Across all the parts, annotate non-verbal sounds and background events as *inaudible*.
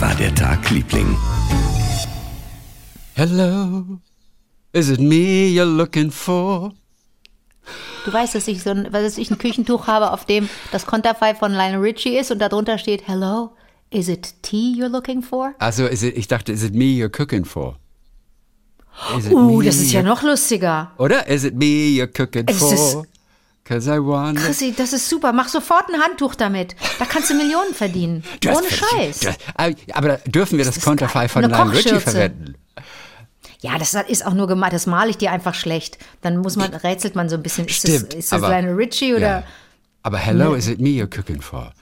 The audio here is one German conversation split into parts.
War der Tag, Liebling? Hello, is it me you're looking for? Du weißt, dass ich so ein, dass ich ein Küchentuch habe, auf dem das Konterfei von Lionel Richie ist und darunter steht Hello, is it tea you're looking for? Also, is it, ich dachte, is it me you're cooking for? Is it Uh, me das ist ja noch lustiger. Oder? Is it me you're cooking Es for? ist- Cause I want Chrissy, das ist super. Mach sofort ein Handtuch damit. Da kannst du Millionen verdienen. *laughs* Ohne Scheiß. aber dürfen wir das, ist Konterfei geil. von Lionel Richie verwenden? Ja, das ist auch nur gemalt. Das male ich dir einfach schlecht. Dann muss man, rätselt man so ein bisschen. Ist Stimmt, das, ist das aber- Lionel Richie oder? Ja. Aber hello, is it me you're cooking for?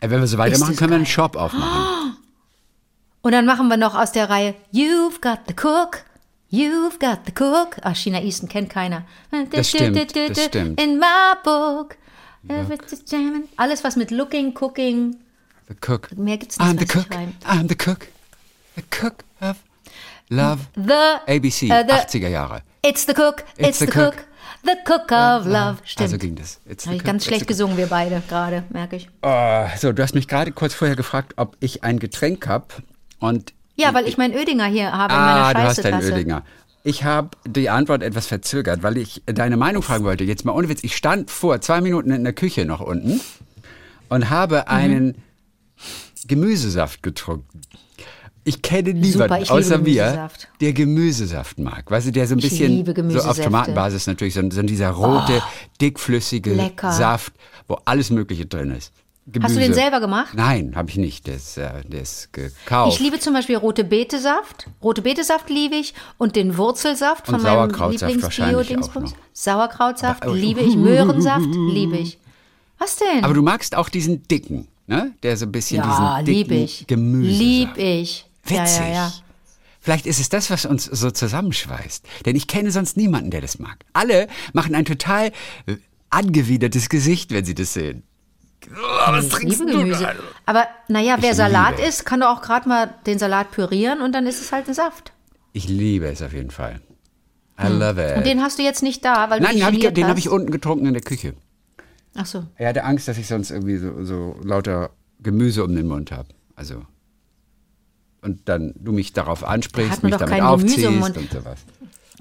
Äh, Wenn wir so weitermachen, das können wir einen geil. Shop aufmachen. *gasps* Und dann machen wir noch aus der Reihe You've got the cook. You've got the cook. Ah, China Easton kennt keiner. Das stimmt, das stimmt. In my book. Alles, was mit looking, cooking. The cook. Mehr gibt's nicht, I'm the cook. I'm the cook. The cook of love. The, ABC, äh, the 80er Jahre. It's the cook, it's, the, cook. the cook of love. Stimmt. Also ging das. It's the Habe ich cook, ganz it's schlecht the cook. gesungen, wir beide gerade, merke ich. Oh, so, du hast mich gerade kurz vorher gefragt, ob ich ein Getränk habe. Und Ja, weil ich meinen Ödinger hier habe in ah, meiner du hast deinen. Ödinger. Ich habe die Antwort etwas verzögert, weil ich deine Meinung fragen wollte. Jetzt mal ohne Witz. Ich stand vor zwei Minuten in der Küche noch unten und Mhm. habe einen Gemüsesaft getrunken. Ich kenne niemanden Super, außer mir, der Gemüsesaft mag. Weißt du, der so ein Ich bisschen so auf. Oh, Tomatenbasis natürlich, so, so dieser rote, dickflüssige lecker. Saft, wo alles Mögliche drin ist. Gemüse. Hast du den selber gemacht? Nein, habe ich nicht. Ist, äh, ist gekauft. Ich liebe zum Beispiel rote Betesaft. Rote Betesaft liebe ich und den Wurzelsaft Und von meinem Sauerkrautsaft wahrscheinlich Lieblings-Bio-Dingsbums. Sauerkrautsaft Aber- liebe ich. Möhrensaft *laughs* liebe ich. Was denn? Aber du magst auch diesen dicken, ne? Der so ein bisschen ja, diesen dicken liebe ich. Gemüse. Lieb ich. Witzig. Ja, ja, ja. Vielleicht ist es das, was uns so zusammenschweißt. Denn ich kenne sonst niemanden, der das mag. Alle machen ein total äh, angewidertes Gesicht, wenn sie das sehen. Was Ich trinkst liebe du Gemüse. gerade? Aber naja, wer Ich Salat liebe. isst, kann doch auch gerade mal den Salat pürieren und dann ist es halt ein Saft. Ich liebe es auf jeden Fall. I love it. Hm. Und den hast du jetzt nicht da, weil du Nein, den habe ich, hab unten getrunken in der Küche. Ach so. Er hatte Angst, dass ich sonst irgendwie so, so lauter Gemüse um den Mund habe. Also. Und dann du mich darauf Da ansprichst, mich damit aufziehst und sowas.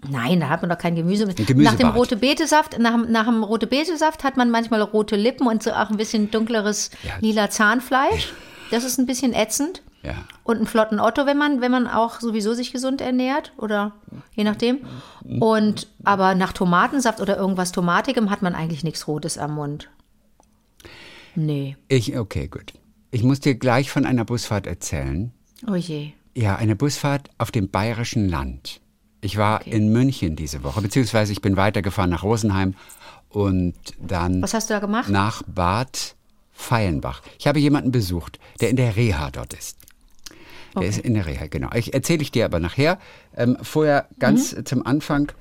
Nein, da hat man doch kein Gemüse. Nach dem rote Betesaft, nach, nach dem rote Betesaft hat man manchmal rote Lippen und so auch ein bisschen dunkleres Ja. lila Zahnfleisch. Das ist ein bisschen ätzend. Ja. Und einen flotten Otto, wenn man, wenn man auch sowieso sich gesund ernährt oder je nachdem. Und aber nach Tomatensaft oder irgendwas Tomatigem hat man eigentlich nichts Rotes am Mund. Nee. Ich, okay, gut. Ich muss dir gleich von einer Busfahrt erzählen. Oh je. Ja, eine Busfahrt auf dem bayerischen Land. Ich war in München diese Woche, beziehungsweise ich bin weitergefahren nach Rosenheim und dann Was hast du da gemacht? nach Bad Feilenbach. Ich habe jemanden besucht, der in der Reha dort ist. Der ist in der Reha, genau. Ich erzähle ich dir aber nachher. Ähm, vorher ganz Mhm. zum Anfang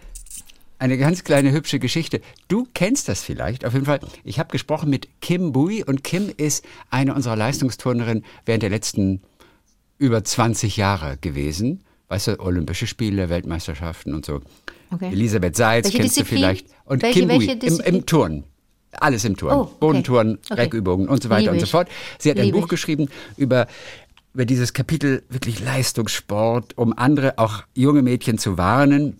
eine ganz kleine hübsche Geschichte. Du kennst das vielleicht. Auf jeden Fall, ich habe gesprochen mit Kim Bui und Kim ist eine unserer Leistungsturnerinnen während der letzten über 20 Jahre gewesen. Weißt du, Olympische Spiele, Weltmeisterschaften und so. Okay. Elisabeth Seitz Welche kennst Disziplin? du vielleicht. Und Welche- Kim welche im, im Turnen. Alles im Turnen. Oh, okay. Bodenturnen, Okay. Reckübungen und so weiter Liebe und so fort. Sie hat ein Liebe Buch geschrieben über, über dieses Kapitel wirklich Leistungssport, um andere, auch junge Mädchen zu warnen,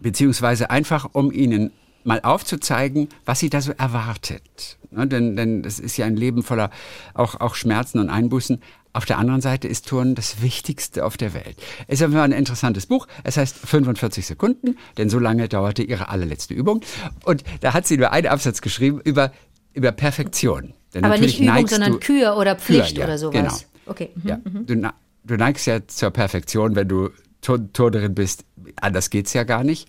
beziehungsweise einfach, um ihnen mal aufzuzeigen, was sie da so erwartet. Ne, denn, denn das ist ja ein Leben voller auch, auch Schmerzen und Einbußen. Auf der anderen Seite ist Turnen das Wichtigste auf der Welt. Es ist ein interessantes Buch. Es heißt 45 Sekunden, denn so lange dauerte ihre allerletzte Übung. Und da hat sie nur einen Absatz geschrieben über, über Perfektion. Denn Aber nicht Übung, sondern du- Kür oder Pflicht Kür, ja, oder sowas. Genau. Okay. Mhm. Ja, du, na- du neigst ja zur Perfektion, wenn du Tur- Turnerin bist. Anders geht's ja gar nicht.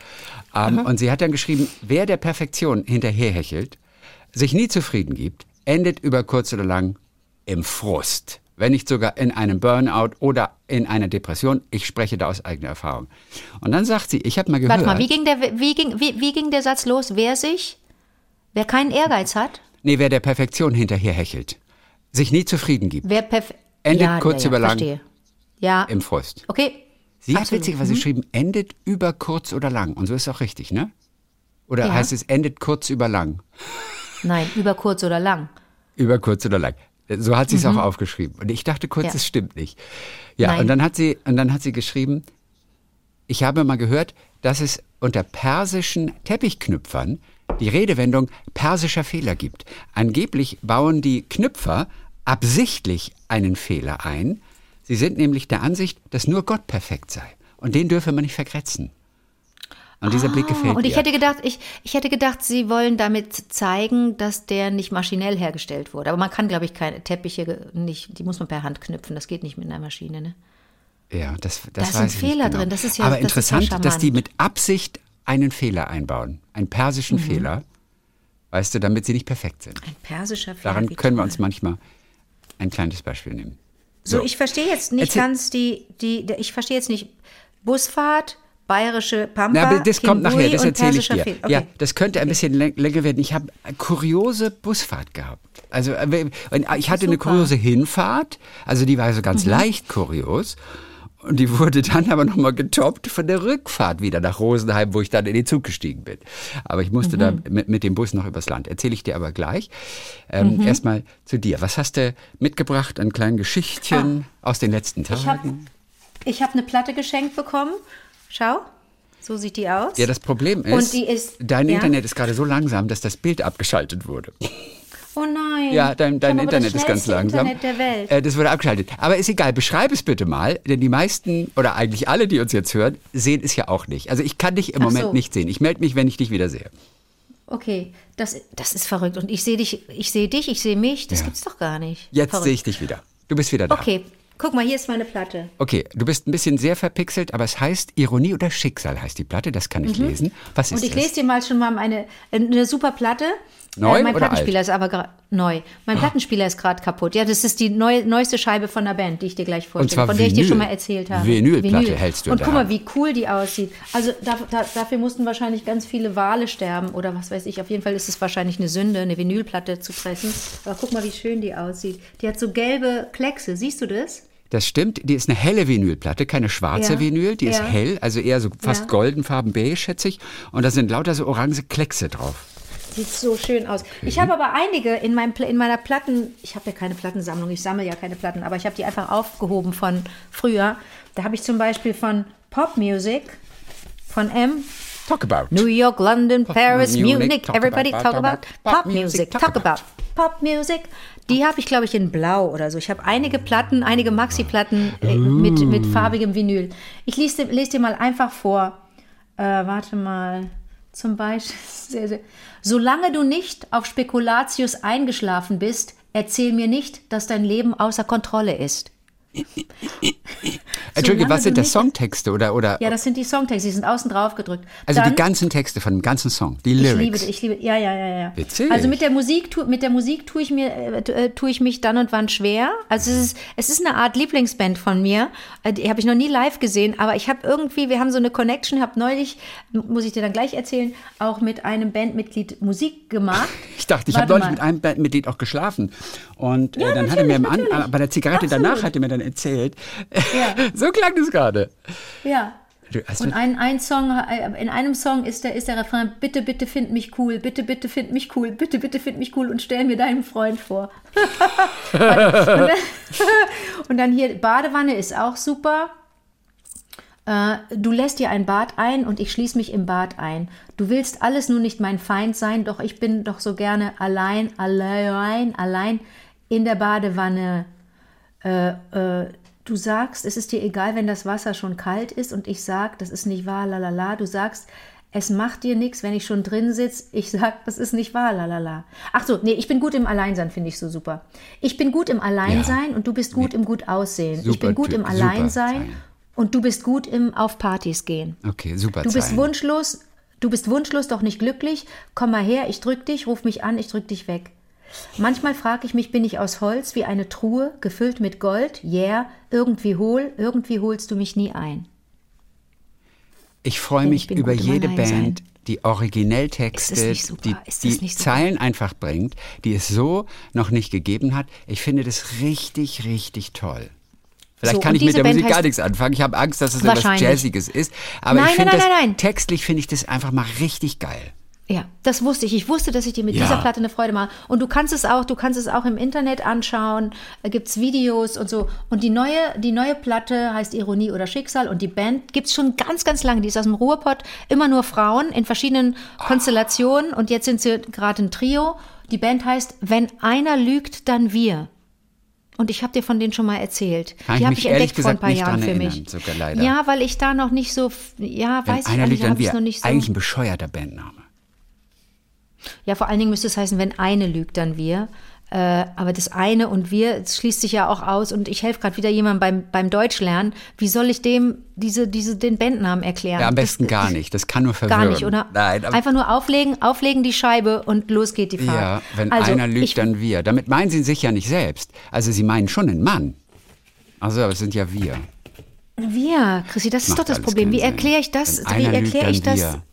Ähm, und sie hat dann geschrieben, wer der Perfektion hinterherhechelt, sich nie zufrieden gibt, endet über kurz oder lang im Frust. Wenn nicht sogar in einem Burnout oder in einer Depression. Ich spreche da aus eigener Erfahrung. Und dann sagt sie, ich habe mal gehört. Warte mal, wie ging, der, wie, ging, wie, wie ging der Satz los? Wer sich, wer keinen Ehrgeiz hat, Nee, wer der Perfektion hinterherhechelt, sich nie zufrieden gibt, wer perfekt. Endet ja, kurz ja, über lang. Verstehe. Ja, im Frust. okay. Sie hat Absolut. witzigerweise Mhm. geschrieben, endet über kurz oder lang. Und so ist auch richtig, ne? Oder Ja. heißt es endet kurz über lang? Nein, über kurz oder lang. Über kurz oder lang. So hat sie es auch aufgeschrieben. Und ich dachte kurz, Mhm. Ja. es stimmt nicht. Ja, Nein. und dann hat sie, und dann hat sie geschrieben, ich habe mal gehört, dass es unter persischen Teppichknüpfern die Redewendung persischer Fehler gibt. Angeblich bauen die Knüpfer absichtlich einen Fehler ein. Sie sind nämlich der Ansicht, dass nur Gott perfekt sei. Und den dürfe man nicht vergrätzen. Und dieser Blick gefällt Ah, Und ich ihr. hätte gedacht, ich, ich hätte gedacht, sie wollen damit zeigen, dass der nicht maschinell hergestellt wurde. Aber man kann, glaube ich, keine Teppiche nicht, die muss man per Hand knüpfen. Das geht nicht mit einer Maschine. Ne? Ja, das, das Da ich nicht Fehler genau. drin, das ist ja- Aber das ist ja interessant, dass die mit Absicht einen Fehler einbauen, einen persischen Mhm. Fehler, weißt du, damit sie nicht perfekt sind. Ein persischer Fehler. Daran können wir uns manchmal ein kleines Beispiel nehmen. So, ich verstehe jetzt nicht Erzähl- ganz die, die, ich verstehe jetzt nicht Busfahrt, bayerische Pampa, Na, aber das kommt Kimbui nachher, das erzähle ich dir. Okay. Ja, das könnte ein bisschen läng- länger werden. Ich habe eine kuriose Busfahrt gehabt. Also äh, ich hatte eine. Mhm. kuriose Hinfahrt, also die war so ganz leicht kurios. Und die wurde dann aber nochmal getoppt von der Rückfahrt wieder nach Rosenheim, wo ich dann in den Zug gestiegen bin. Aber ich musste Mhm. da mit, mit dem Bus noch übers Land. Erzähle ich dir aber gleich. Ähm, Mhm. Erstmal zu dir. Was hast du mitgebracht an kleinen Geschichtchen aus den letzten Ah. Ich habe Tagen? hab eine Platte geschenkt bekommen. Schau, so sieht die aus. Ja, das Problem ist, Und die ist- dein ja? Internet ist gerade so langsam, dass das Bild abgeschaltet wurde. oh nein. Ja, dein, dein Internet ist ganz langsam. Internet der Welt. Äh, das wurde abgeschaltet. Aber ist egal, beschreib es bitte mal, denn die meisten oder eigentlich alle, die uns jetzt hören, sehen es ja auch nicht. Also ich kann dich im Ach Moment so. nicht sehen. Ich melde mich, wenn ich dich wieder sehe. Okay, das, das ist verrückt. Und ich sehe dich, ich sehe dich, ich sehe mich. Das Ja. gibt's doch gar nicht. Jetzt sehe ich dich wieder. Du bist wieder da. Okay, guck mal, hier ist meine Platte. Okay, du bist ein bisschen sehr verpixelt, aber es heißt Ironie oder Schicksal heißt die Platte, das kann ich lesen. Was ist Mhm. Und ich das? lese dir mal schon mal eine, eine super Platte. Neu äh, mein oder Plattenspieler ist aber gerade neu. Mein Plattenspieler ist gerade kaputt. Ja, das ist die neu, neueste Scheibe von der Band, die ich dir gleich vorstelle, von der ich dir Vinyl. schon mal erzählt habe. Vinylplatte hältst du Und guck mal, wie cool die aussieht. Also da, da, dafür mussten wahrscheinlich ganz viele Wale sterben oder was weiß ich. Auf jeden Fall ist es wahrscheinlich eine Sünde, eine Vinylplatte zu pressen. Aber guck mal, wie schön die aussieht. Die hat so gelbe Kleckse. Siehst du das? Das stimmt, die ist eine helle Vinylplatte, keine schwarze Ja. Vinyl, die ist Ja. hell, also eher so fast Ja. goldenfarben beige, schätze ich. Und da sind lauter so orange Kleckse drauf. Sieht so schön aus. Ich habe aber einige in, meinem, in meiner Platten, ich habe ja keine Plattensammlung, ich sammle ja keine Platten, aber ich habe die einfach aufgehoben von früher. Da habe ich zum Beispiel von Pop Music, von M, Talk about. New York, London, Paris, Munich, Munich, talk everybody about, talk talk about about, Pop Music, talk about Pop Music. Die habe ich, glaube ich, in Blau oder so. Ich habe einige Platten, einige Maxi-Platten äh, mit, mit farbigem Vinyl. Ich lese, dir- lese dir mal einfach vor. Äh, warte mal. Zum Beispiel. *laughs* Sehr, sehr. Solange du nicht auf Spekulatius eingeschlafen bist, erzähl mir nicht, dass dein Leben außer Kontrolle ist. Entschuldige, Solange was sind das Songtexte oder, oder Ja, das sind die Songtexte, die sind außen drauf gedrückt. also Dann- die ganzen Texte von dem ganzen Song, die ich Lyrics? liebe, ich liebe, ja, ja, ja, ja. Witzig. Also mit der Musik, tu, mit der Musik tue ich mir, äh, äh, tue ich mich dann und wann schwer. Also es ist, es ist eine Art Lieblingsband von mir. Äh, Die habe ich noch nie live gesehen, aber ich habe irgendwie, wir haben so eine Connection. Habe neulich, muss ich dir dann gleich erzählen, auch mit einem Bandmitglied Musik gemacht. *laughs* Ich dachte, ich habe neulich mit einem Bandmitglied auch geschlafen. Und Ja, äh, dann hat er mir An bei der Zigarette Absolut. danach hat er mir dann erzählt. Ja. *laughs* so klang das gerade. Ja. Und ein, ein Song, äh, in einem Song ist der, ist der Refrain, bitte, bitte find mich cool, bitte, bitte find mich cool, bitte, bitte find mich cool und stell mir deinen Freund vor. und, *laughs* dann, und dann hier, Badewanne ist auch super. Äh, du lässt dir ein Bad ein und ich schließe mich im Bad ein. Du willst alles nur nicht mein Feind sein, doch ich bin doch so gerne allein, allein, allein in der Badewanne. Äh, äh, du sagst, es ist dir egal, wenn das Wasser schon kalt ist und ich sag, das ist nicht wahr, lalala. Du sagst, es macht dir nichts, wenn ich schon drin sitze. Ich sag, das ist nicht wahr, lalala. Ach so, nee, ich bin gut im Alleinsein, finde ich so super. Ich bin gut im Alleinsein und du bist gut im gut aussehen. ich Super bin gut Typ, im super Alleinsein und du bist gut im auf Partys gehen. okay, super Du bist Zeilen. wunschlos, du bist wunschlos, doch nicht glücklich. Komm mal her, ich drück dich, ruf mich an, ich drück dich weg. Manchmal frage ich mich, bin ich aus Holz wie eine Truhe, gefüllt mit Gold? Yeah, irgendwie hohl, irgendwie holst du mich nie ein. Ich freue mich ich über jede. Band, die das super? die, Ist das die super? Zeilen einfach bringt, die es so noch nicht gegeben hat. Ich finde das richtig, richtig toll. Vielleicht So, kann ich mit der Band Musik gar nichts anfangen. Ich habe Angst, dass es etwas. Jazziges ist. Aber Nein, ich finde nein, das nein, nein. textlich finde ich das einfach mal richtig geil. Ja, das wusste ich. Ich wusste, dass ich dir mit Ja. dieser Platte eine Freude mache. Und du kannst es auch, du kannst es auch im Internet anschauen. Da gibt's Videos und so. Und die neue, die neue Platte heißt Ironie oder Schicksal und die Band gibt's schon ganz, ganz lange. Die ist aus dem Ruhrpott. Immer nur Frauen in verschiedenen Konstellationen. Und jetzt sind sie gerade ein Trio. Die Band heißt Wenn einer lügt, dann wir. Und ich habe dir von denen schon mal erzählt. Kann ich die habe mich ich entdeckt vor ein paar Jahren für mich. erinnern, sogar leider. Ja, weil ich da noch nicht so, ja, Wenn weiß ich einer auch lügt, nicht, habe ich wir. noch nicht so. Eigentlich ein bescheuerter Bandname. Ja, vor allen Dingen müsste es heißen, wenn eine lügt, dann wir. Äh, aber das eine und wir das schließt sich ja auch aus. Und ich helfe gerade wieder jemandem beim, beim Deutschlernen. Wie soll ich dem diese, diese, den Bandnamen erklären? Ja, am besten das, gar nicht. Das kann nur verwirren. Gar nicht, oder? Nein, Einfach nur auflegen, auflegen die Scheibe und los geht die Fahrt. ja, wenn also, einer lügt, ich, dann wir. Damit meinen sie sich ja nicht selbst. Also sie meinen schon einen Mann. Also, aber es sind ja wir. Wir, Chrissy, das ist Macht doch das Problem. Wie erkläre ich das? Wenn Wie erkläre ich das? wir.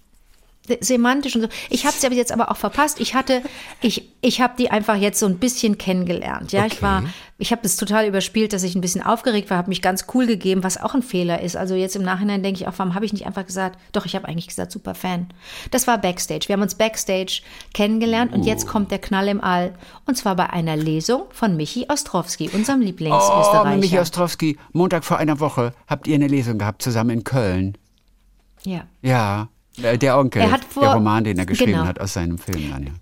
Semantisch und so. Ich habe es jetzt aber auch verpasst. Ich hatte, ich, ich habe die einfach jetzt so ein bisschen kennengelernt. Ja, ich Okay. war, ich habe es total überspielt, dass ich ein bisschen aufgeregt war, habe mich ganz cool gegeben, was auch ein Fehler ist. Also jetzt im Nachhinein denke ich auch, warum habe ich nicht einfach gesagt? Doch, ich habe eigentlich gesagt, super Fan. Das war Backstage. Wir haben uns Backstage kennengelernt und jetzt kommt der Knall im All. Und zwar bei einer Lesung von Michi Ostrowski, unserem Oh, Lieblingsösterreicher. Michi Ostrowski, Montag vor einer Woche habt ihr eine Lesung gehabt, zusammen in Köln. ja. Ja, äh, der Onkel, vor- der Roman, den er geschrieben genau. hat aus seinem Film dann, ja.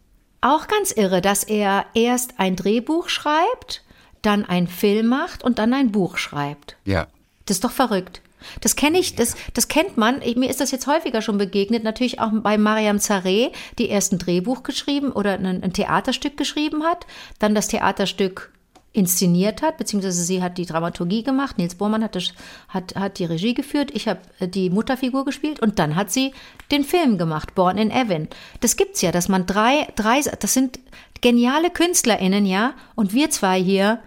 Auch ganz irre, dass er erst ein Drehbuch schreibt, dann einen Film macht und dann ein Buch schreibt. Ja. Das ist doch verrückt. Das kenne ich, das, das kennt man. Ich, mir ist das jetzt häufiger schon begegnet. Natürlich auch bei Mariam Zareh, die erst ein Drehbuch geschrieben oder ein, ein Theaterstück geschrieben hat, dann das Theaterstück inszeniert hat, beziehungsweise sie hat die Dramaturgie gemacht. Nils Bohrmann hat, das, hat, hat die Regie geführt. Ich habe äh, die Mutterfigur gespielt und dann hat sie den Film gemacht, Born in Evan. Das gibt's ja, dass man drei, drei, das sind geniale KünstlerInnen, ja, und wir zwei hier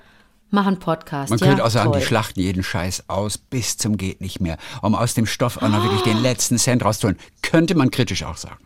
machen Podcast. Man ja? könnte auch sagen, Toll. die schlachten jeden Scheiß aus bis zum geht nicht mehr, um aus dem Stoff auch noch wirklich den letzten Cent rauszuholen. Könnte man kritisch auch sagen.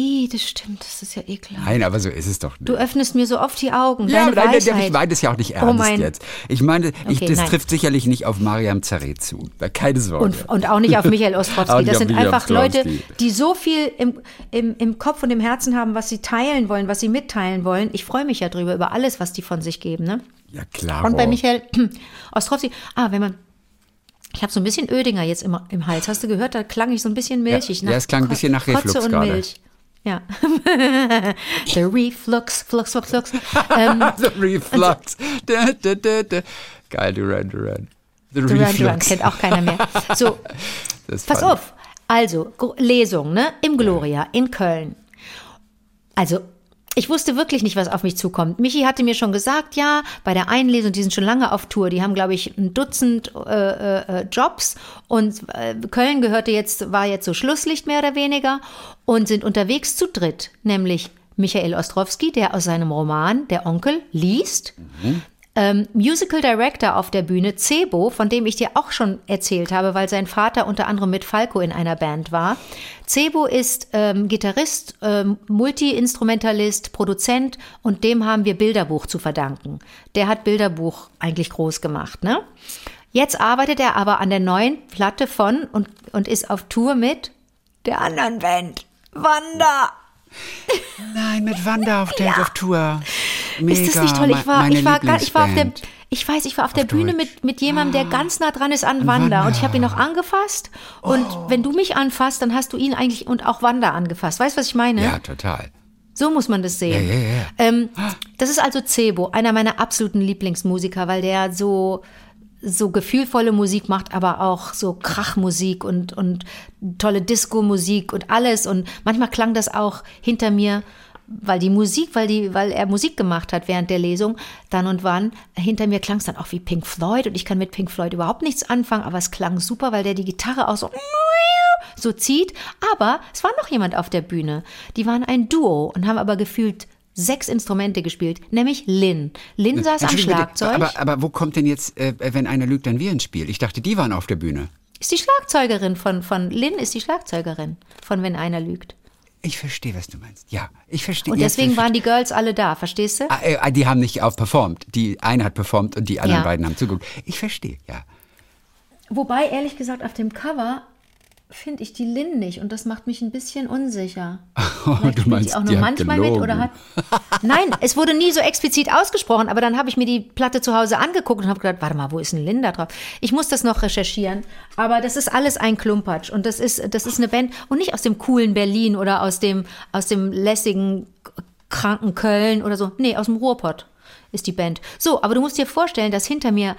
Ih, das stimmt, das ist ja ekelhaft. Nein, aber so ist es doch nicht. Du öffnest mir so oft die Augen. ja, nein, Weisheit. ich meine das ja auch nicht Oh ernst mein- jetzt. Ich meine, ich, Okay, das nein. trifft sicherlich nicht auf Mariam Zareh zu. Keine Sorge. Und, und auch nicht auf Michael *laughs* Ostrowski. Das sind einfach Leute, die so viel im, im, im Kopf und im Herzen haben, was sie teilen wollen, was sie mitteilen wollen. Ich freue mich ja drüber, über alles, was die von sich geben. Ne? ja, klar. Und bei Michael *clears throat* Ostrowski, ah, wenn man, ich habe so ein bisschen Ödinger jetzt im, im Hals. Hast du gehört? Da klang ich so ein bisschen milchig. Ja, ja, es klang ein bisschen nach Kotze Reflux und gerade. Milch. Ja. *laughs* The Reflux, Flux, Flux, Flux. Ähm, *laughs* The Reflux. Da, da, da, da. Geil, Duran Duran. The Duran Reflux. Duran kennt auch keiner mehr. So, *laughs* Pass fand auf. Also, Lesung, ne? Im Gloria in Köln. Also, ich wusste wirklich nicht, was auf mich zukommt. Michi hatte mir schon gesagt, ja, bei der Einlesung, die sind schon lange auf Tour, die haben, glaube ich, ein Dutzend äh, äh, Jobs. Und äh, Köln gehörte jetzt, war jetzt so Schlusslicht mehr oder weniger und sind unterwegs zu dritt, nämlich Michael Ostrowski, der aus seinem Roman Der Onkel liest, ähm, Musical Director auf der Bühne, Cebo, von dem ich dir auch schon erzählt habe, weil sein Vater unter anderem mit Falco in einer Band war. Cebo ist ähm, Gitarrist, ähm, Multi-Instrumentalist, Produzent und dem haben wir Bilderbuch zu verdanken. Der hat Bilderbuch eigentlich groß gemacht, ne? Jetzt arbeitet er aber an der neuen Platte von und, und ist auf Tour mit der anderen Band. Wanda! Nein, mit Wanda auf der *laughs* auf Tour. Mega. Ist das nicht toll? Ich war, ich war, gar- ich war auf der, ich weiß, ich war auf der Auf Bühne Deutsch. mit, mit jemandem, der ganz nah dran ist an Wanda. Und ich habe ihn noch angefasst. Und Oh. wenn du mich anfasst, dann hast du ihn eigentlich und auch Wanda angefasst. Weißt du, was ich meine? Ja, total. So muss man das sehen. Ja, ja, ja. Ähm, das ist also Cebo, einer meiner absoluten Lieblingsmusiker, weil der so so gefühlvolle Musik macht, aber auch so Krachmusik und und tolle Disco-Musik und alles. Und manchmal klang das auch hinter mir, weil die Musik, weil die, weil er Musik gemacht hat während der Lesung, dann und wann. Hinter mir klang es dann auch wie Pink Floyd und ich kann mit Pink Floyd überhaupt nichts anfangen, aber es klang super, weil der die Gitarre auch so so zieht. Aber es war noch jemand auf der Bühne. Die waren ein Duo und haben aber gefühlt sechs Instrumente gespielt, nämlich Lynn. Lynn saß am Schlagzeug. Aber, aber wo kommt denn jetzt, äh, wenn einer lügt, dann wir ins Spiel? Ich dachte, die waren auf der Bühne. ist die Schlagzeugerin von, von Lynn ist die Schlagzeugerin von Wenn einer lügt. Ich verstehe, was du meinst. Ja, ich verstehe. Und deswegen verstehe- waren die Girls alle da, verstehst du? Ah, äh, die haben nicht auch performt. Die eine hat performt und die anderen Ja. beiden haben zugeguckt. Ich verstehe, ja. Wobei, ehrlich gesagt, auf dem Cover finde ich die Lin nicht und das macht mich ein bisschen unsicher. *laughs* Oh, Vielleicht du meinst, die auch die nur hat manchmal mit oder hat. *laughs* Nein, es wurde nie so *laughs* explizit ausgesprochen, aber dann habe ich mir die Platte zu Hause angeguckt und habe gedacht, warte mal, wo ist denn Linda drauf? Ich muss das noch recherchieren, aber das ist alles ein Klumpatsch und das ist das ist eine Band und nicht aus dem coolen Berlin oder aus dem aus dem lässigen kranken Köln oder so. Nee, aus dem Ruhrpott ist die Band. So, aber du musst dir vorstellen, dass hinter mir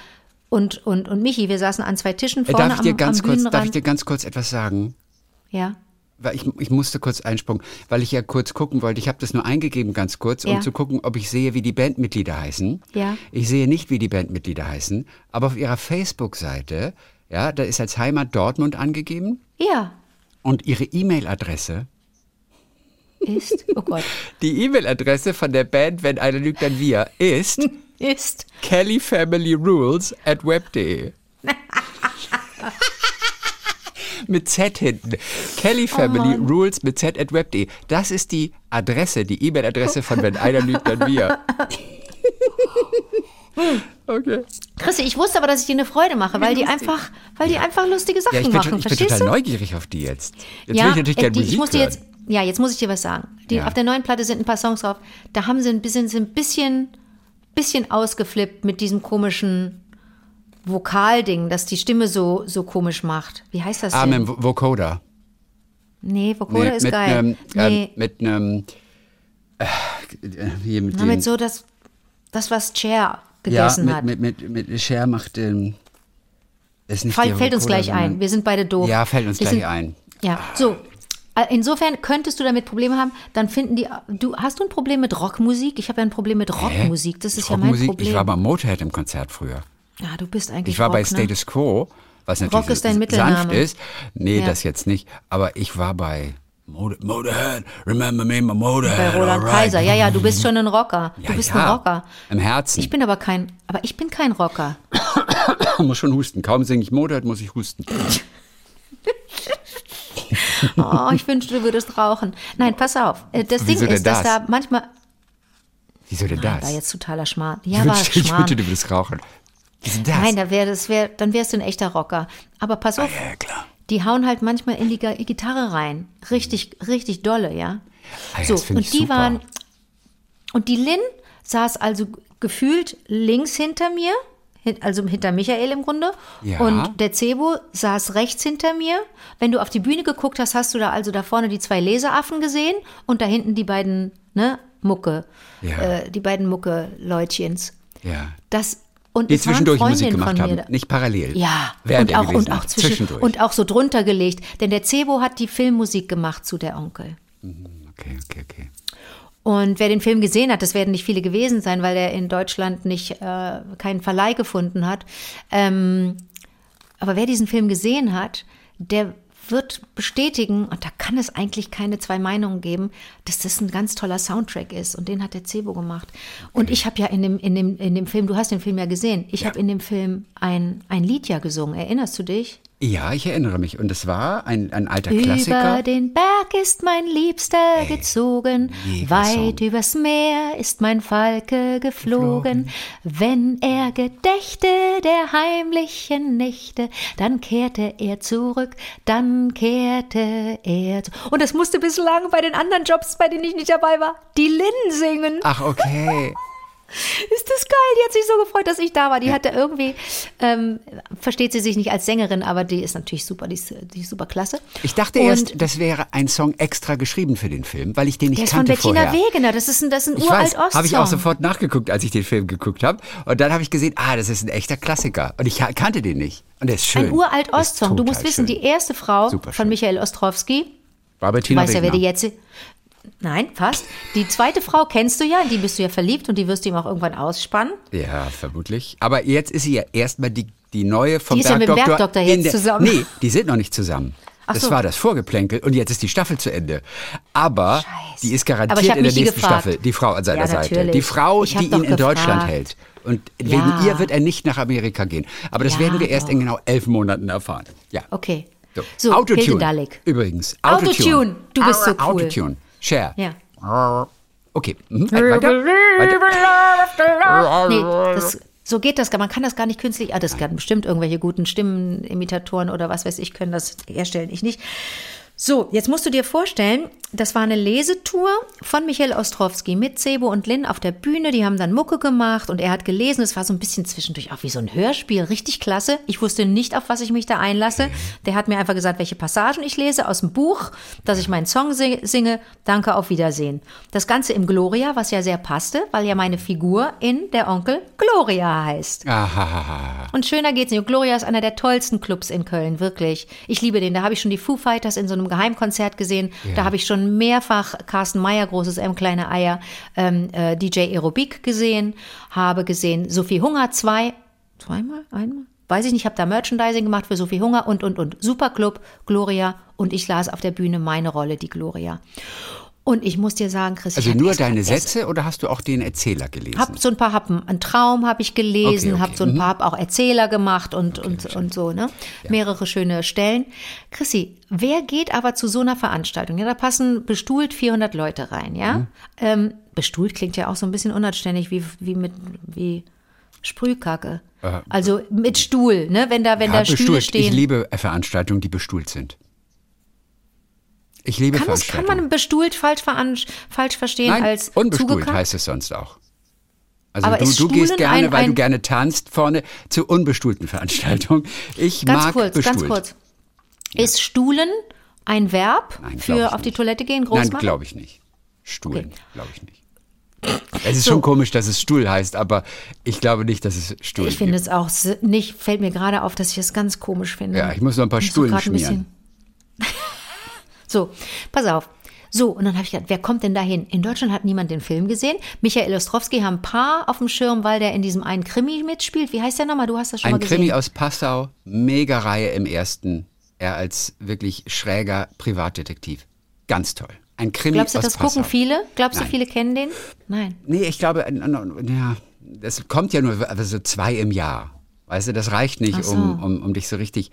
und und und Michi, wir saßen an zwei Tischen Äh, vorne darf ich dir am, ganz am kurz, darf ich dir ganz kurz etwas sagen? ja. Weil ich, ich musste kurz einsprungen, weil ich ja kurz gucken wollte. Ich habe das nur eingegeben ganz kurz, um Ja. zu gucken, ob ich sehe, wie die Bandmitglieder heißen. Ja. Ich sehe nicht, wie die Bandmitglieder heißen, aber auf ihrer Facebook-Seite, ja, da ist als Heimat Dortmund angegeben Ja, und ihre E-Mail-Adresse. ist. Oh Gott. *laughs* Die E-Mail-Adresse von der Band, wenn einer lügt, dann wir, ist *laughs* Ist. kellyfamilyrules at web.de. mit Z hinten. Kelly Family Rules mit Z at web.de. Das ist die Adresse, die E-Mail-Adresse von Wenn einer lügt, dann wir. Okay. Christi, ich wusste aber, dass ich dir eine Freude mache, weil die einfach, weil die einfach lustige Sachen Ja, ich bin, machen. schon- ich bin total du? neugierig auf die jetzt. Jetzt ja, will ich natürlich äh, gerne die, Musik ich muss hören. jetzt, ja, jetzt muss ich dir was sagen. Die, Ja. Auf der neuen Platte sind ein paar Songs drauf. Da haben sie ein bisschen, sind ein bisschen, bisschen ausgeflippt mit diesem komischen Vokalding, das die Stimme so, so komisch macht. Wie heißt das Ah, denn? mit Vo- Vocoder. nee, ist mit geil. einem, nee, ähm, mit einem, äh, hier mit na, mit so das, das was Cher ja, gegessen mit, hat. mit, mit, mit Cher macht, ähm, ist nicht Fall, fällt uns Vocoder, gleich ein. Wir sind beide doof. Ja, fällt uns Wir gleich sind, ein. Ja, so. Äh, Insofern könntest du damit Probleme haben, dann finden die. Du hast du ein Problem mit Rockmusik? Ich habe ja ein Problem mit Rockmusik. Das ist ja mein Rockmusik, Problem. Ich war beim Motorhead im Konzert früher. ja, du bist eigentlich. Ich war bei Rock, ne? Status Quo, was natürlich Rock ist dein sanft ist. Nee, Ja. das jetzt nicht. Aber ich war bei Motor, Motorhead. Remember me, my Motorhead. Bei Roland alright. Kaiser. Ja, ja, du bist schon ein Rocker. Ja, du bist ja. ein Rocker. Im Herzen. Ich bin aber kein. Aber ich bin kein Rocker. *coughs* muss schon husten. Kaum singe ich Motorhead, muss ich husten. *laughs* *laughs* Oh, ich wünschte, du würdest rauchen. Nein, pass auf. Äh, Das Wieso Ding ist, dass das? da manchmal. Wieso denn Nein, das? war jetzt totaler Schmarrn. ich Ja, war wünschte, ich Schmarrn. wünschte, du würdest rauchen. Wieso denn das? Nein, da wär, das wär, dann wärst du ein echter Rocker. Aber pass auf, ja, klar. die hauen halt manchmal in die Gitarre rein. Richtig, richtig dolle, ja. Ah ja, so, und ich die super. waren. Und die Lin saß also gefühlt links hinter mir, also hinter Michael im Grunde. Ja. Und der Cebo saß rechts hinter mir. Wenn du auf die Bühne geguckt hast, hast du da also da vorne die zwei Leseraffen gesehen und da hinten die beiden, ne, Mucke, Ja. äh, die beiden Mucke-Leutchens. Ja. Das, und Die zwischendurch Musik gemacht von mir haben. Nicht parallel. Ja, Während und auch, und auch zwischen, Zwischendurch. und auch so drunter gelegt. Denn der Cebo hat die Filmmusik gemacht zu der Onkel. okay, okay, okay. Und wer den Film gesehen hat, das werden nicht viele gewesen sein, weil er in Deutschland nicht äh, keinen Verleih gefunden hat. Ähm, aber wer diesen Film gesehen hat, der wird bestätigen, und da kann es eigentlich keine zwei Meinungen geben, dass das ein ganz toller Soundtrack ist. Und den hat der Cebo gemacht. Und ich habe ja in dem, in, dem, in dem Film, du hast den Film ja gesehen, ich habe in dem Film ein, ein Lied ja gesungen. Erinnerst du dich? Ja, ich erinnere mich. Und es war ein, ein alter Klassiker. Über den Berg ist mein Liebster gezogen, mega weit Song. übers Meer ist mein Falke geflogen. Wenn er gedächte der heimlichen Nächte, dann kehrte er zurück, dann kehrte er zu Und das musste bislang bei den anderen Jobs, bei denen ich nicht dabei war, die Lynn singen. Ach, okay. *laughs* *laughs* Ist das geil? Die hat sich so gefreut, dass ich da war. Die hatte irgendwie, ähm, versteht sie sich nicht als Sängerin, aber die ist natürlich super, die ist, die ist super klasse. Ich dachte Und erst, das wäre ein Song extra geschrieben für den Film, weil ich den nicht Der ist von kannte Bettina vorher. Wegener. Das ist ein, das ist ein uralt habe ich auch sofort nachgeguckt, als ich den Film geguckt habe. Und dann habe ich gesehen, ah, das ist ein echter Klassiker. Und ich kannte den nicht. Und der ist schön. Ein uralt Der ist Ostsong. Du musst wissen, schön. die erste Frau von. Michael Ostrowski, war du Bettina weißt ja, wer die jetzt. Nein, fast. Die zweite Frau kennst du ja, in die bist du ja verliebt und die wirst du ihm auch irgendwann ausspannen. Ja, vermutlich. Aber jetzt ist sie ja erstmal die, die neue vom Die ist ja mit dem Bergdoktor. Bergdoktor jetzt der- zusammen. Nee, die sind noch nicht zusammen. Ach das so. war das Vorgeplänkel und jetzt ist die Staffel zu Ende. Aber Scheiße. die ist garantiert in der nächsten gefragt. Staffel, die Frau an seiner Ja, Seite. Die Frau, die ihn in Deutschland gefragt. hält. Und Ja. wegen ihr wird er nicht nach Amerika gehen. Aber das Ja, werden wir erst doch. in genau elf Monaten erfahren. Ja. Okay. So, So, Autotune. Übrigens. Autotune. Du bist so cool. Autotune. Share. Ja. Okay. Mhm. Weiter. Weiter. Nee, das, So geht das, gar- man kann das gar nicht künstlich, ah, das kann bestimmt irgendwelche guten Stimmenimitatoren oder was weiß ich können das herstellen, ich nicht. So, jetzt musst du dir vorstellen, das war eine Lesetour von Michael Ostrowski mit Sebo und Lynn auf der Bühne. Die haben dann Mucke gemacht und er hat gelesen. Es war so ein bisschen zwischendurch auch wie so ein Hörspiel. Richtig klasse. Ich wusste nicht, auf was ich mich da einlasse. Der hat mir einfach gesagt, welche Passagen ich lese aus dem Buch, dass ich meinen Song si- singe. Danke, auf Wiedersehen. Das Ganze im Gloria, was ja sehr passte, weil ja meine Figur in Der Onkel Gloria heißt. Und schöner geht's nicht. Gloria ist einer der tollsten Clubs in Köln, wirklich. Ich liebe den. Da habe ich schon die Foo Fighters in so einem Geheimkonzert gesehen. Da habe ich schon mehrfach Carsten Meyer, großes M, kleine Eier, ähm, äh, DJ Aerobik gesehen, habe gesehen Sophie Hunger zwei, zweimal, einmal? Weiß ich nicht, ich habe da Merchandising gemacht für Sophie Hunger und, und, und. Superclub, Gloria. Und ich las auf der Bühne meine Rolle, die Gloria. Und ich muss dir sagen, Chris, Also nur deine Sätze oder hast du auch den Erzähler gelesen? hab so ein paar, hab einen Traum habe ich gelesen, Okay, okay. hab so ein paar, hab auch Erzähler gemacht und und und so ne, mehrere schöne Stellen. Chrissy, wer geht aber zu so einer Veranstaltung? Ja, da passen bestuhlt 400 Leute rein, ja. Mhm. Ähm, bestuhlt klingt ja auch so ein bisschen unanständig wie wie mit wie Sprühkacke. Äh, also mit Stuhl, ne? Wenn da wenn ja, da Stühle bestuhlt. stehen. Ich liebe Veranstaltungen, die bestuhlt sind. Ich liebe kann, das, kann man bestuhlt falsch, falsch verstehen Nein, als unbestuhlt zugekackt? heißt es sonst auch. Also Aber du, ist du gehst gerne, ein- weil du gerne tanzt, vorne zu unbestuhlten Veranstaltungen. Ich Ganz mag kurz, bestuhlt. ganz kurz. Ist Stuhlen ein Verb Nein, für auf die. Toilette gehen, groß Nein, glaube ich nicht. Stuhlen, Okay. glaube ich nicht. Es ist schon komisch, dass es Stuhl heißt, aber ich glaube nicht, dass es Stuhl Ich finde es auch nicht, fällt mir gerade auf, dass ich es ganz komisch finde. Ja, ich muss noch ein paar so Stuhlen grad ein schmieren. So, pass auf. So, und dann habe ich gedacht, wer kommt denn dahin? In Deutschland hat niemand den Film gesehen. Michael Ostrowski haben ein paar auf dem Schirm, weil der in diesem einen Krimi mitspielt. Wie heißt der nochmal? Du hast das schon Ein mal gesehen. Krimi aus Passau, Mega-Reihe im ersten. Er als wirklich schräger Privatdetektiv. Ganz toll. Ein Krimi Glaubst du, aus das Passau. gucken viele? Glaubst du, Nein. viele kennen den? Nein. Nee, ich glaube, äh, ja, das kommt ja nur also so zwei im Jahr. Weißt du, das reicht nicht, so. um, um, um dich so richtig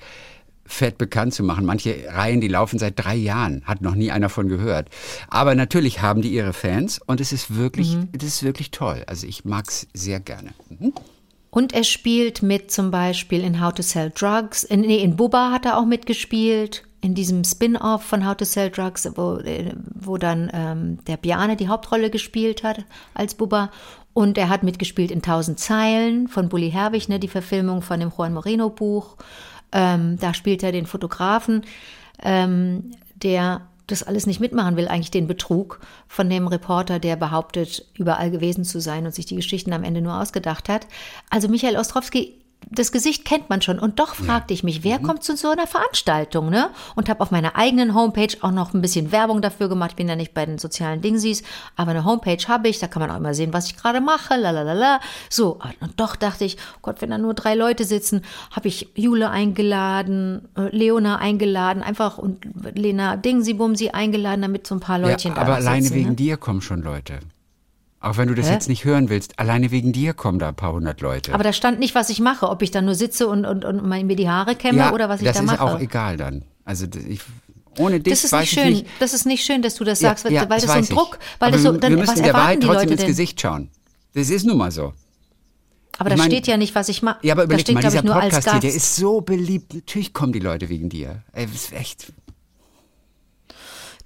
fett bekannt zu machen. Manche Reihen, die laufen seit drei Jahren, hat noch nie einer von gehört. Aber natürlich haben die ihre Fans und es ist wirklich, Mhm. es ist wirklich toll. Also ich mag's sehr gerne. Mhm. Und er spielt mit zum Beispiel in How to Sell Drugs. In, nee, in Bubba hat er auch mitgespielt. In diesem Spin-off von How to Sell Drugs, wo, äh, wo dann ähm, der Biane die Hauptrolle gespielt hat als Bubba. Und er hat mitgespielt in Tausend Zeilen von Bully Herbig, ne, die Verfilmung von dem Juan Moreno Buch. Ähm, da spielt er den Fotografen, ähm, der das alles nicht mitmachen will, eigentlich den Betrug von dem Reporter, der behauptet, überall gewesen zu sein und sich die Geschichten am Ende nur ausgedacht hat. Also Michael Ostrowski, das Gesicht kennt man schon. Und doch fragte ich mich, wer kommt zu so einer Veranstaltung, ne? Und habe auf meiner eigenen Homepage auch noch ein bisschen Werbung dafür gemacht. Ich bin ja nicht bei den sozialen Dingsies, aber eine Homepage habe ich, da kann man auch immer sehen, was ich gerade mache, lalalala. So, und doch dachte ich, oh Gott, wenn da nur drei Leute sitzen, habe ich Jule eingeladen, äh, Leona eingeladen, einfach und Lena Dingsy-Bumsy eingeladen, damit so ein paar Leutchen ja, da aber alleine sitzen, wegen ne? dir kommen schon Leute. Auch wenn du das Hä? jetzt nicht hören willst, alleine wegen dir kommen da ein paar hundert Leute. Aber da stand nicht, was ich mache, ob ich da nur sitze und, und, und mir die Haare kämme ja, oder was ich das da ist mache. auch egal dann. Also das- ich, ohne dich Das ist weiß nicht ich schön. nicht. Das ist nicht schön, dass du das Ja, sagst, weil, ja, weil das so ein. Druck, weil Aber das so, dann, wir was müssen der erwarten Wahrheit die trotzdem Leute ins denn? Gesicht schauen. Das ist nun mal so. Aber Ich da mein- steht ja nicht, was ich mache. Ja, aber da überleg steht, mal, dieser ich, Podcast hier, der ist so beliebt. Natürlich kommen die Leute wegen dir. Ey, das ist echt.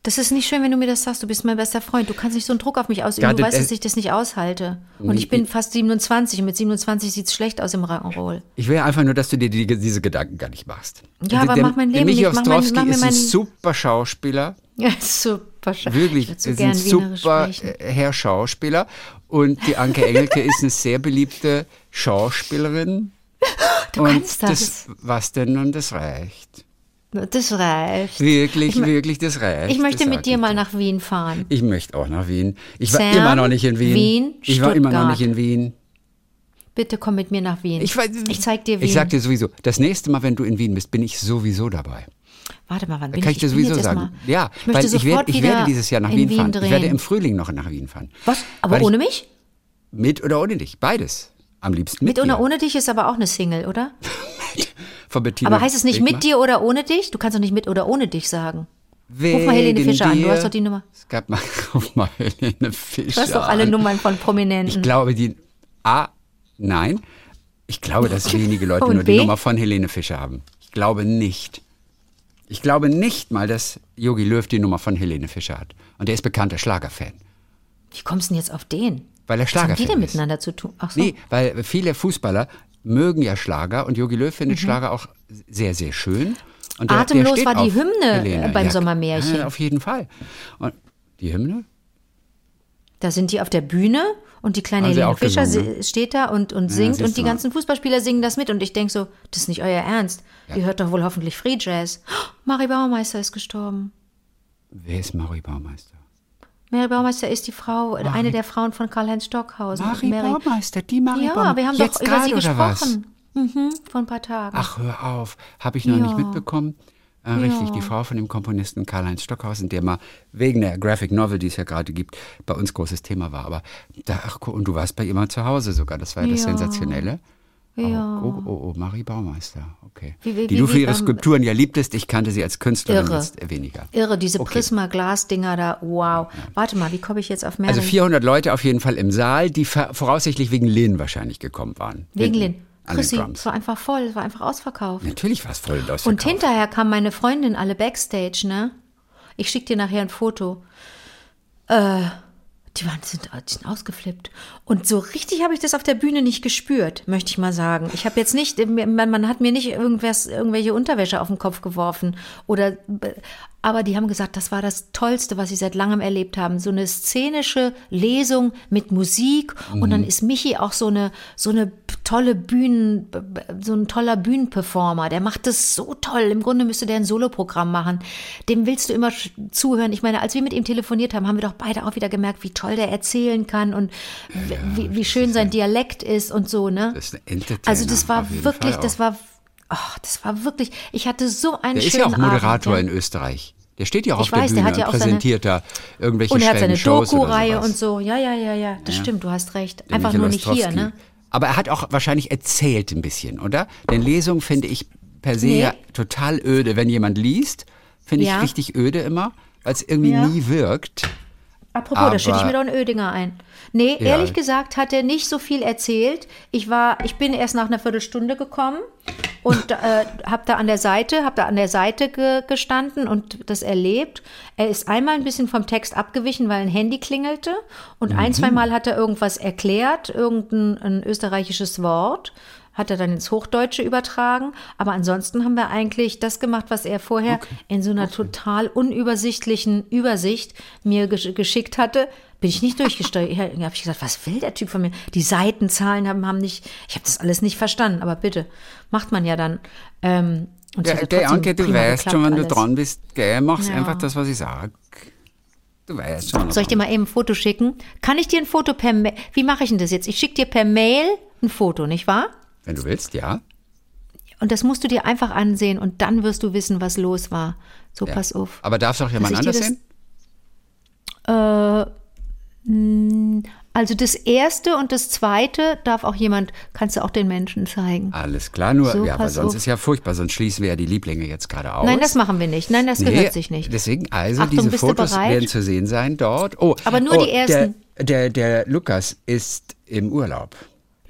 Das ist nicht schön, wenn du mir das sagst. Du bist mein bester Freund. Du kannst nicht so einen Druck auf mich ausüben. Ja, du das- weißt, dass äh, ich das nicht aushalte. Und ich bin fast 27 und mit 27 sieht es schlecht aus im Rock'n'Roll. Ich will einfach nur, dass du dir die, diese Gedanken gar nicht machst. Ja, aber der, mach mein der Leben Michi nicht, mach mein- Ostrowski mach ist ein super Schauspieler. *laughs* Ja, super. schön. Wirklich, so ist ein super äh, Herr Schauspieler. Und die Anke Engelke ist eine sehr beliebte Schauspielerin. *laughs* Du und kannst das. Was denn nun, das reicht. Das reicht. Wirklich, Ich wirklich, das reicht. Ich möchte das mit dir mal nach Wien fahren. Ich möchte auch nach Wien. Ich war immer noch nicht in Wien. Wien, ich war immer noch Stuttgart. nicht in Wien. Bitte komm mit mir nach Wien. Ich, ich zeig dir Wien. Ich sag dir sowieso, das nächste Mal, wenn du in Wien bist, bin ich sowieso dabei. Warte mal, wann bin Kann ich? ich dir sowieso sagen. Mal, Ja, ich weil ich, sofort werd, ich werde dieses Jahr nach in Wien, fahren. drehen. Ich werde im Frühling noch nach Wien fahren. Was? Aber ohne mich? Mit oder ohne dich? Beides. Am liebsten mit, Mit oder dir. ohne dich ist aber auch eine Single, oder? *laughs* Von Bettina Aber heißt es nicht Wegmann. mit dir oder ohne dich? Du kannst doch nicht mit oder ohne dich sagen. Wegen Ruf mal Helene Fischer an, du dir. hast doch die Nummer. Es gab mal, *laughs* ruf mal Helene Fischer Du hast doch alle an. Nummern von Ich Prominenten. glaube, die A, nein. Ich glaube, dass wenige Leute nur die? Nummer von Helene Fischer haben. Ich glaube nicht. Ich glaube nicht mal, dass Yogi Löw die Nummer von Helene Fischer hat. Und der ist bekannter Schlagerfan. Wie kommst du denn jetzt auf den? Weil er Was haben die Schlagerfan denn ist. miteinander zu tun? Ach so. Nee, weil viele Fußballer mögen ja Schlager und Jogi Löw findet Schlager auch sehr, sehr schön. Und Mhm. Atemlos steht war die Hymne, Helene. äh, beim Sommermärchen. Ja, auf jeden Fall. Und die Hymne? Da sind die auf der Bühne und die kleine Helene Fischer gesungen, si- steht da und, und singt siehst und die mal. ganzen Fußballspieler singen das mit und ich denke so, das ist nicht euer Ernst. Ihr hört doch wohl hoffentlich Free Jazz. Oh, Mari Baumeister ist gestorben. Wer ist Marie Baumeister? Mary Baumeister ist die Frau, eine der Frauen von Karl-Heinz Stockhausen. Marie Mary- Baumeister, die Marie Ja, Baumeister. wir haben Jetzt doch über sie gesprochen. Mhm, vor ein paar Tagen. Ach, hör auf. Habe ich noch Ja. nicht mitbekommen. Äh, Richtig, die Frau von dem Komponisten Karl-Heinz Stockhausen, der mal wegen der Graphic Novel, die es ja gerade gibt, bei uns großes Thema war. Aber da, ach, und du warst bei ihr mal zu Hause sogar. Das war ja das Ja. Sensationelle. Ja. Oh, oh, oh, Marie Baumeister, okay. Wie- wie- die wie- du für ihre Skulpturen ja liebtest. Ich kannte sie als Künstlerin Irre. jetzt weniger. Irre, diese Okay. Prisma-Glas-Dinger da, wow. Warte mal, wie komme ich jetzt auf Mary? Also 400 Leute auf jeden Fall im Saal, die voraussichtlich wegen Lynn wahrscheinlich gekommen waren. Wegen den Chrissy, es war einfach voll, es war einfach ausverkauft. Natürlich war es voll ausverkauft. Und hinterher kamen meine Freundin alle Backstage, ne? Ich schicke dir nachher ein Foto. Äh, die waren sind, ausgeflippt. Und so richtig habe ich das auf der Bühne nicht gespürt, möchte ich mal sagen. Ich habe jetzt nicht, man, man hat mir nicht irgendwas, irgendwelche Unterwäsche auf den Kopf geworfen oder, aber die haben gesagt, das war das Tollste, was sie seit langem erlebt haben. So eine szenische Lesung mit Musik und Mhm. dann ist Michi auch so eine, so eine tolle Bühnen, so ein toller Bühnenperformer. Der macht das so toll. Im Grunde müsste der ein Soloprogramm machen. Dem willst du immer zuhören. Ich meine, als wir mit ihm telefoniert haben, haben wir doch beide auch wieder gemerkt, wie toll der erzählen kann und wie, wie schön sein Dialekt ist und so, ne? Das ist ein Entertainer, Also das war wirklich, das war, ach, das war wirklich, ich hatte so einen Der ist schönen ja auch Moderator Abend, in Österreich. Der steht ja auch Ich auf weiß, der der Bühne hat ja und auch seine- präsentiert da irgendwelche Und er hat seine Doku-Reihe und so. Ja, ja, ja, ja. Das stimmt, du hast recht. Der Einfach Michael nur nicht hier, ne? Aber er hat auch wahrscheinlich erzählt ein bisschen, oder? Denn Lesung finde ich per se Nee. ja total öde. Wenn jemand liest, finde ich Ja. richtig öde immer, weil es irgendwie Ja. nie wirkt. Apropos, da schütte ich Aber- mir doch einen Ödinger ein. Nee, Ja. ehrlich gesagt hat er nicht so viel erzählt. Ich war, ich bin erst nach einer Viertelstunde gekommen und äh, habe da an der Seite, habe da an der Seite ge gestanden und das erlebt. Er ist einmal ein bisschen vom Text abgewichen, weil ein Handy klingelte und ein, zwei Mal hat er irgendwas erklärt, irgendein ein österreichisches Wort. Hat er dann ins Hochdeutsche übertragen. Aber ansonsten haben wir eigentlich das gemacht, was er vorher in so einer total unübersichtlichen Übersicht mir gesch geschickt hatte. Bin ich nicht durchgesteuert. Da habe ich gesagt, was will der Typ von mir? Die Seitenzahlen haben, haben nicht, ich habe das alles nicht verstanden. Aber bitte, macht man ja dann. Ähm, und ja trotzdem Anke, du weißt geklappt schon, wenn du alles. dran bist, gell, machst Ja. einfach das, was ich sag. Du weißt schon. Soll ich dir mal eben ein Foto schicken? Kann ich dir ein Foto per Mail? Wie mache ich denn das jetzt? Ich schicke dir per Mail ein Foto, nicht wahr? Wenn du willst, ja. Und das musst du dir einfach ansehen und dann wirst du wissen, was los war. So, ja. pass auf. Aber darf es auch jemand anders sehen? Äh, also das erste und das zweite darf auch jemand, kannst du auch den Menschen zeigen. Alles klar, nur, So, ja, aber sonst auf. ist ja furchtbar, sonst schließen wir ja die Lieblinge jetzt gerade aus. Nein, das machen wir nicht. Nein, das Nee, gehört sich nicht. Deswegen, also Achtung, diese Fotos werden zu sehen sein dort. Oh, Aber nur oh, die ersten. Der, der, der Lukas ist im Urlaub.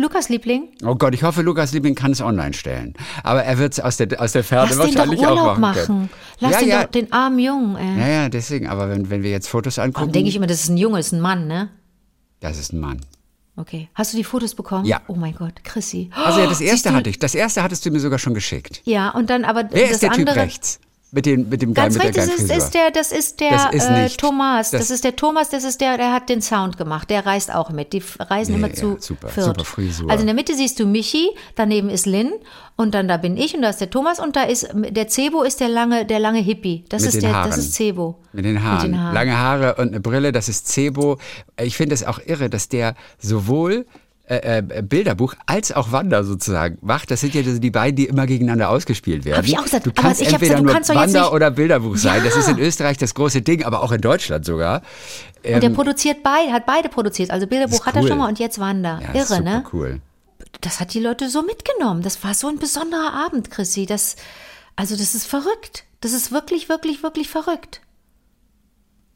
Lukas Liebling, Oh Gott, ich hoffe, Lukas Liebling kann es online stellen. Aber er wird es aus der, aus der Ferne lass den doch wahrscheinlich Urlaub auch machen. machen. Lass ja, den ja. doch den armen Jungen. Ey. ja, ja, deswegen. Aber wenn, wenn wir jetzt Fotos angucken, Dann denke ich immer, das ist ein Junge, das ist ein Mann, ne? das ist ein Mann. Okay. Hast du die Fotos bekommen? Ja. Oh mein Gott, Chrissy. Also ja, das *gasps* erste du- hatte ich. Das erste hattest du mir sogar schon geschickt. Ja, und dann aber Wer das ist der Typ andere. rechts? Mit, den, mit dem Ganz mit recht, der das ist, der, das ist der Das ist äh. Thomas. Das, Das- ist der Thomas, das ist der, der hat den Sound gemacht. Der reist auch mit. Die reisen Nee, immer ja, zu super, viert. super Frisur. Also in der Mitte siehst du Michi, daneben ist Lynn und dann da bin ich und da ist der Thomas und da ist der Cebo ist der lange, der lange Hippie. Das Mit ist der, Haaren. das ist Cebo. Mit den Haaren. Mit den Haaren. Lange Haare und eine Brille, das ist Cebo. Ich finde es auch irre, dass der sowohl äh, äh, Bilderbuch als auch Wander sozusagen macht. Das sind ja die beiden, die immer gegeneinander ausgespielt werden. Hab ich auch gesagt. Du Aber kannst entweder gesagt, du nur kannst Wander nicht- oder Bilderbuch sein. Das ist in Ja. Österreich das große Ding, aber auch in Deutschland sogar. Ähm, Und der produziert beide, hat beide produziert. Also Bilderbuch hat er cool. schon mal und jetzt Wander. ja, Irre, ne? cool. das hat die Leute so mitgenommen. Das war so ein besonderer Abend, Chrissy. Das, also das ist verrückt. Das ist wirklich, wirklich, wirklich verrückt.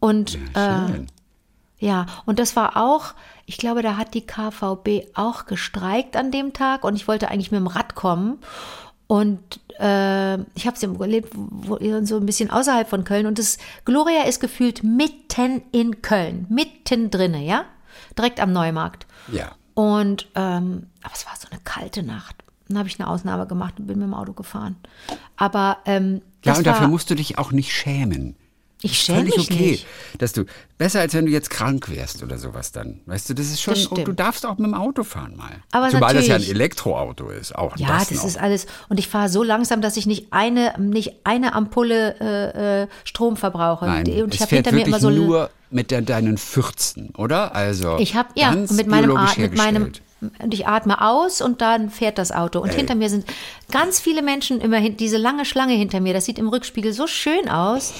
Und Ja, äh. Ja, und das war auch, ich glaube, da hat die KVB auch gestreikt an dem Tag und ich wollte eigentlich mit dem Rad kommen. Und äh, ich habe es überlebt, so ein bisschen außerhalb von Köln. Und das Gloria ist gefühlt mitten in Köln, mittendrin, ja, direkt am Neumarkt. Ja. Und ähm, aber es war so eine kalte Nacht. Dann habe ich eine Ausnahme gemacht und bin mit dem Auto gefahren. Aber ähm, Ja, und dafür war, musst du dich auch nicht schämen. Ich schäme Völlig mich okay, nicht. dass du besser als wenn du jetzt krank wärst oder sowas dann. Weißt du, das ist schon Das und du stimmt. darst auch mit dem Auto fahren mal. Aber Zumal das ja ein natürlich- Elektroauto ist, auch Ja, das, das, ist alles. Und ich fahre so langsam, dass ich nicht eine, nicht eine Ampulle äh, äh, Strom verbrauche. Nein, und ich habe hinter mir immer so. nur mit de deinen 14, oder? Also ich habe ja mit meinem mit meinem und ich atme aus und dann fährt das Auto. Und hinter mir sind ganz viele Menschen immer hin, diese lange Schlange hinter mir. Das sieht im Rückspiegel so schön aus.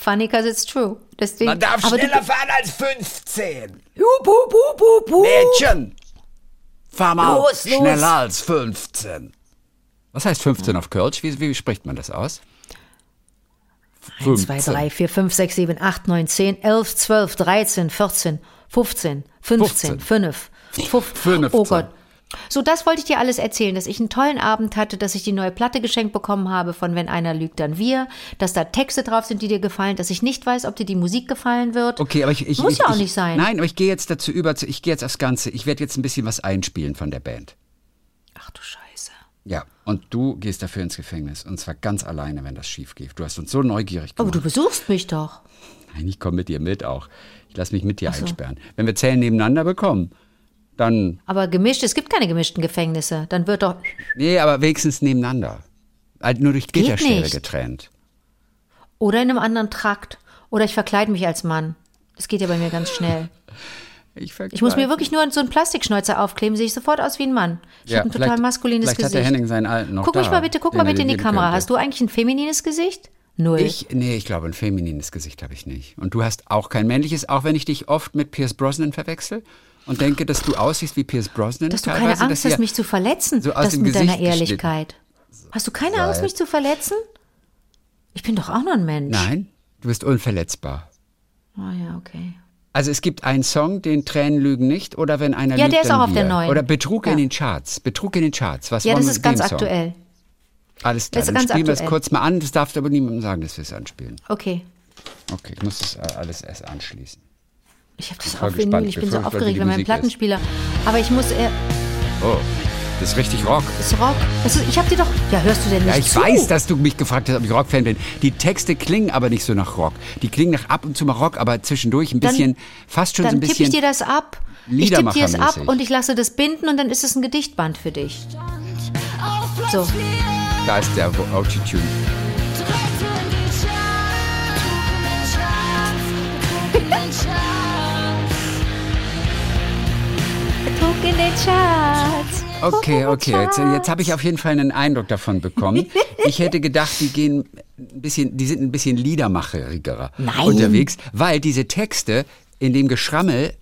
Funny because it's true. Deswegen, Man darf aber schneller du, fahren als 15. Hup, hup, hup, hup, hup. Mädchen, fahr mal Los, los. schneller als 15. Was heißt 15 auf Kölsch? Wie, wie spricht man das aus? 1, 2, 3, 4, 5, 6, 7, 8, 9, 10, 11, 12, 13, 14, 15, 15, 5, 5. 15. Oh Gott. So, das wollte ich dir alles erzählen, dass ich einen tollen Abend hatte, dass ich die neue Platte geschenkt bekommen habe von Wenn einer lügt, dann wir, dass da Texte drauf sind, die dir gefallen, dass ich nicht weiß, ob dir die Musik gefallen wird. Okay, aber ich, ich Muss ich, ja auch ich, nicht sein. Nein, aber ich gehe jetzt dazu über. Ich gehe jetzt aufs Ganze. Ich werde jetzt ein bisschen was einspielen von der Band. Ach du Scheiße. Ja, und du gehst dafür ins Gefängnis. Und zwar ganz alleine, wenn das schief geht. Du hast uns so neugierig Aber gemacht. du besuchst mich doch. Nein, ich komme mit dir mit auch. Ich lasse mich mit dir einsperren. Wenn wir Zellen nebeneinander bekommen, dann. Aber gemischt, es gibt keine gemischten Gefängnisse. Dann wird doch. Nee, aber wenigstens nebeneinander. Halt nur durch Gitterstäbe getrennt. Oder in einem anderen Trakt. Oder ich verkleide mich als Mann. Das geht ja bei mir ganz schnell. *laughs* Ich, Ich muss mir wirklich nur so einen Plastikschnäuzer aufkleime, sehe ich sofort aus wie ein Mann. Ich Ja, habe ein total maskulines vielleicht Gesicht. hat der Henning seinen alten noch guck mich da, mal bitte, guck mal bitte in die Kamera. könnte. Hast du eigentlich ein feminines Gesicht? Null. Ich, nee, ich glaube, ein feminines Gesicht habe ich nicht. Und du hast auch kein männliches, auch wenn ich dich oft mit Pierce Brosnan verwechsel und denke, dass du aussiehst wie Pierce Brosnan. dass du keine Angst dass hast, mich zu verletzen. so aus das dem mit deiner Gesicht geschnitten. Ehrlichkeit. Hast du keine Angst, Weil- mich zu verletzen? Ich bin doch auch nur ein Mensch. Nein, du bist unverletzbar. Oh ja, okay. Also es gibt einen Song, den Tränen lügen nicht, oder wenn einer Ja, lügt, der ist auch auf der neuen. Oder Betrug in Ja. den Charts. Betrug in den Charts. Was Ja, das ist ganz aktuell. Alles klar, Das ist dann ganz spielen wir es kurz mal an. Das darfst du aber niemandem sagen, dass wir es anspielen. Okay. Okay, ich muss das äh, alles erst anschließen. Ich habe das auf Vinyl. Ich bin so bevor aufgeregt, die wenn mein Musik ist. Plattenspieler. Aber ich muss. Äh, Oh, das ist richtig Rock. ist Rock. Das ist, ich habe dir doch. Ja, hörst du denn nicht Ja, ich zu? weiß, dass du mich gefragt hast, ob ich Rockfan bin. Die Texte klingen aber nicht so nach Rock. Die klingen nach ab und zu mal Rock, aber zwischendurch ein Dann- bisschen, fast schon so Dann ein tippe ich bisschen. dir das ab. Ich tippe dir es ab und ich lasse das binden und dann ist es ein Gedichtband für dich. So. Da ist der Autotune. Betrug in den Charts. Okay, okay. Jetzt, jetzt habe ich auf jeden Fall einen Eindruck davon bekommen. *laughs* Ich hätte gedacht, die gehen ein bisschen, die sind ein bisschen liedermacheriger Nein. unterwegs, weil diese Texte in dem Geschrammel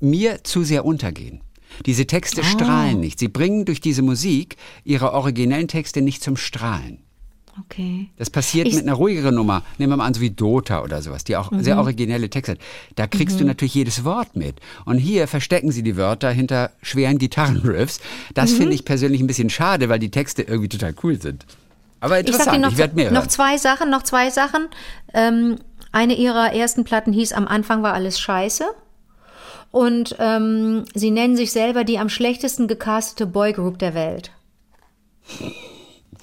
mir zu sehr untergehen. Diese Texte Ah. strahlen nicht. Sie bringen durch diese Musik ihre originellen Texte nicht zum Strahlen. Okay. Das passiert Ich- mit einer ruhigeren Nummer. Nehmen wir mal an, so wie Dota oder sowas, die auch sehr originelle Texte hat. Da kriegst du natürlich jedes Wort mit. Und hier verstecken sie die Wörter hinter schweren Gitarrenriffs. Das finde ich persönlich ein bisschen schade, weil die Texte irgendwie total cool sind. Aber Ich interessant, noch, ich, werde mehr noch hören. zwei Sachen, noch zwei Sachen. Ähm, eine ihrer ersten Platten hieß Am Anfang war alles scheiße. Und ähm, sie nennen sich selber die am schlechtesten gecastete Boygroup der Welt.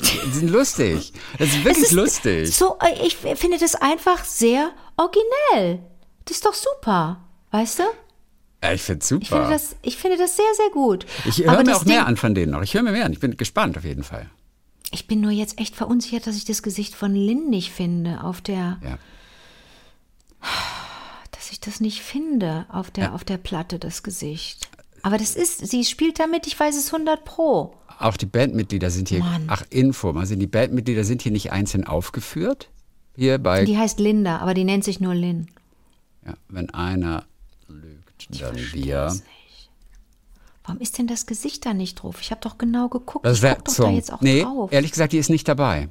Die sind lustig. Das ist wirklich Es ist lustig. So, ich finde das einfach sehr originell. Das ist doch super, weißt du? Ja, ich finde Ich finde super. das, ich finde das sehr, sehr gut. Ich höre mir auch mehr Ding- an von denen noch. Ich höre mir mehr an. Ich bin gespannt auf jeden Fall. Ich bin nur jetzt echt verunsichert, dass ich das Gesicht von Lynn nicht finde auf der, Ja. dass ich das nicht finde auf der, Ja. auf der Platte, das Gesicht. Aber das ist, sie spielt damit, ich weiß es 100 pro. Auch die Bandmitglieder sind hier. Mann. Ach, Info. Also die Bandmitglieder sind hier nicht einzeln aufgeführt. Hier bei Die heißt Linda, aber die nennt sich nur Lynn. Ja, wenn einer lügt, dann wir. Warum ist denn das Gesicht da nicht drauf? Ich habe doch genau geguckt. Das ich guck doch da jetzt auch Nee, drauf. ehrlich gesagt, die ist nicht dabei.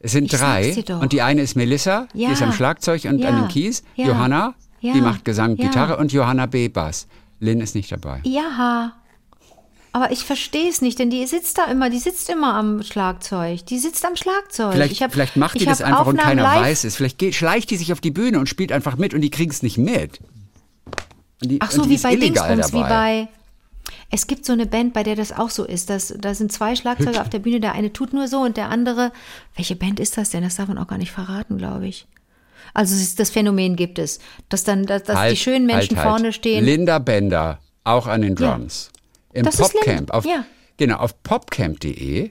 Es sind Ich drei. Und die eine ist Melissa, die Ja. ist am Schlagzeug und Ja. an den Keys. Ja. Johanna, die macht Gesang. Gitarre und Johanna B. Bass. Lynn ist nicht dabei. Ja. Aber ich verstehe es nicht, denn die sitzt da immer, die sitzt immer am Schlagzeug. Die sitzt am Schlagzeug. Vielleicht, Ich hab- vielleicht macht die das einfach und Aufnahmen keiner live. weiß es. Vielleicht geht, schleicht die sich auf die Bühne und spielt einfach mit und die kriegen es nicht mit. Und die, Ach so, und wie bei Dingsbums, wie bei. Es gibt so eine Band, bei der das auch so ist. Das, da sind zwei Schlagzeuger auf der Bühne, der eine tut nur so und der andere. Welche Band ist das denn? Das darf man auch gar nicht verraten, glaube ich. Also ist, das Phänomen gibt es, dass dann, dass, dass Halt, die schönen Menschen halt, halt. vorne stehen. Linda Bender, auch an den Ja. Im Das Popcamp. Auf, ja. Genau, auf popcamp.de.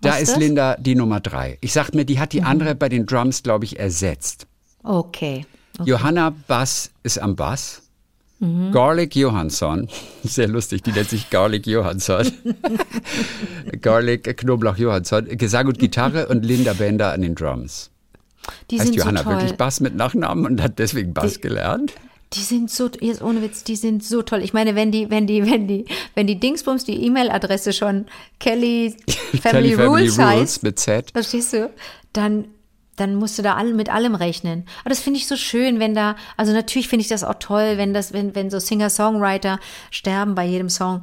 Da ist ist? Mhm. Linda die Nummer drei. Ich sag mir, die hat die andere bei den Drums, glaube ich, ersetzt. Okay. Johanna Bass ist am Bass. Mhm. Garlic Johansson, *laughs* sehr lustig, die nennt sich Garlic Johansson. *laughs* Garlic Knoblauch Johansson, Gesang und Gitarre und Linda Bender an den Drums. Die Heißt Johanna so wirklich Bass mit Nachnamen und hat deswegen Bass gelernt? Die sind so, jetzt ohne Witz, die sind so toll. Ich meine, wenn die, wenn die, wenn die, wenn die Dingsbums die E-Mail-Adresse schon Kelly *laughs* Family, Kelly Family Rules, Rules heißt, mit Z. verstehst du, dann, dann musst du da all, mit allem rechnen. Aber das finde ich so schön, wenn da, also natürlich finde ich das auch toll, wenn das, wenn, wenn so Singer-Songwriter sterben bei jedem Song,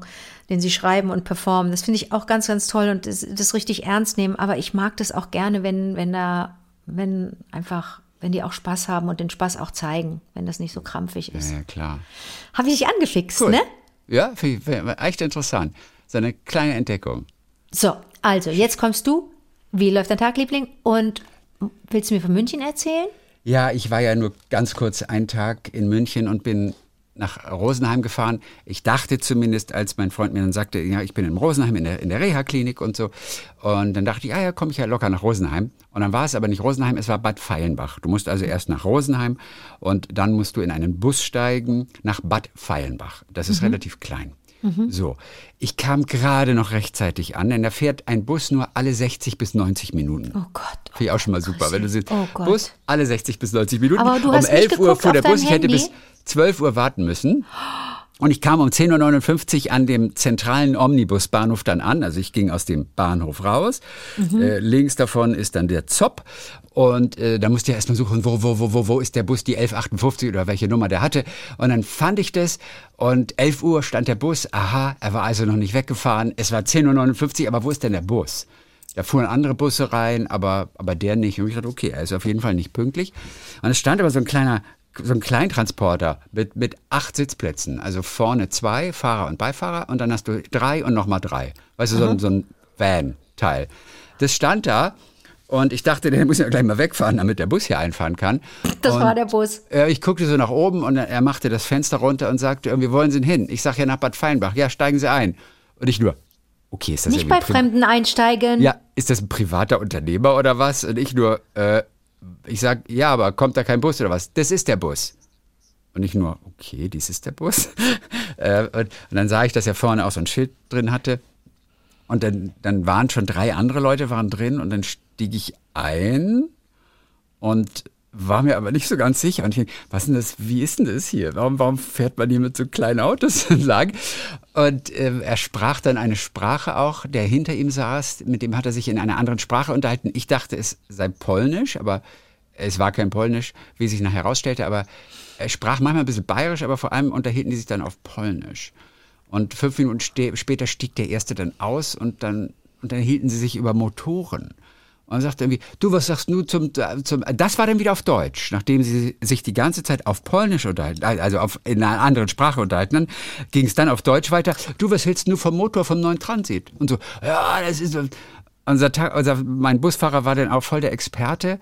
den sie schreiben und performen. Das finde ich auch ganz, ganz toll und das, das richtig ernst nehmen. Aber ich mag das auch gerne, wenn, wenn da, wenn einfach, wenn die auch Spaß haben und den Spaß auch zeigen, wenn das nicht so krampfig ist. Ja, klar. Habe ich dich angefixt, Cool. ne? Ja, finde ich- war echt interessant. So eine kleine Entdeckung. So, also, jetzt kommst du. Wie läuft dein Tag, Liebling? Und willst du mir von München erzählen? Ja, ich war ja nur ganz kurz einen Tag in München und bin nach Rosenheim gefahren. Ich dachte zumindest, als mein Freund mir dann sagte, ja, ich bin in Rosenheim in der, in der Reha-Klinik und so. Und dann dachte ich, ja, ja, komme ich ja locker nach Rosenheim. Und dann war es aber nicht Rosenheim, es war Bad Feilenbach. Du musst also erst nach Rosenheim und dann musst du in einen Bus steigen nach Bad Feilenbach. Das ist relativ klein. So, ich kam gerade noch rechtzeitig an, denn da fährt ein Bus nur alle 60 bis 90 Minuten. Oh Gott. Finde ich auch schon mal super, wenn du siehst, Oh. Bus alle 60 bis 90 Minuten. Aber du um hast nicht 11 Uhr fuhr der Bus, ich hätte bis 12 Uhr warten müssen. Und ich kam um 10.59 Uhr an dem zentralen Omnibusbahnhof dann an. Also ich ging aus dem Bahnhof raus. Mhm. Äh, links davon ist dann der Zopp. Und äh, da musste ich erstmal suchen, wo, wo, wo, wo, wo ist der Bus, die 1158 oder welche Nummer der hatte. Und dann fand ich das. Und 11 Uhr stand der Bus. Aha, er war also noch nicht weggefahren. Es war 10.59 Uhr, aber wo ist denn der Bus? Da fuhren andere Busse rein, aber, aber der nicht. Und ich dachte, okay, er ist auf jeden Fall nicht pünktlich. Und es stand aber so ein kleiner, so ein Kleintransporter mit, mit acht Sitzplätzen. Also vorne zwei, Fahrer und Beifahrer. Und dann hast du drei und nochmal drei. Weißt du, so, ein- so ein Van-Teil. Das stand da. Und ich dachte, der muss ja gleich mal wegfahren, damit der Bus hier einfahren kann. Das und, war der Bus. ich guckte so nach oben und er machte das Fenster runter und sagte, irgendwie wollen Sie denn hin? Ich sage ja nach Bad Feinbach. Ja, steigen Sie ein. Und ich nur, okay, ist das Nicht bei Fremden einsteigen. ja, ist das ein privater Unternehmer oder was? Und ich nur, äh, ich sag, ja, aber kommt da kein Bus oder was? Das ist der Bus. Und ich nur, okay, dies ist der Bus. *laughs* äh, und, und dann sah ich, dass er vorne auch so ein Schild drin hatte. Und dann, dann waren schon drei andere Leute waren drin und dann stieg ich ein und war mir aber nicht so ganz sicher. Und ich denk, was denn das, wie ist denn das hier? Warum, warum fährt man hier mit so kleinen Autos *laughs* entlang? Und äh, er sprach dann eine Sprache auch, der hinter ihm saß, mit dem hat er sich in einer anderen Sprache unterhalten. Ich dachte, es sei Polnisch, aber es war kein Polnisch, wie sich nachher herausstellte, aber er sprach manchmal ein bisschen bayerisch, aber vor allem unterhielten die sich dann auf Polnisch. Und fünf Minuten später stieg der erste dann aus und dann, und dann hielten sie sich über Motoren. Und er sagte irgendwie, du, was sagst du zum, zum, das war dann wieder auf Deutsch, nachdem sie sich die ganze Zeit auf Polnisch unterhalten, also auf, in einer anderen Sprache unterhalten, dann ging es dann auf Deutsch weiter, du, was hältst du vom Motor vom neuen Transit? Und so, ja, das ist, so. unser, Tag, unser, mein Busfahrer war dann auch voll der Experte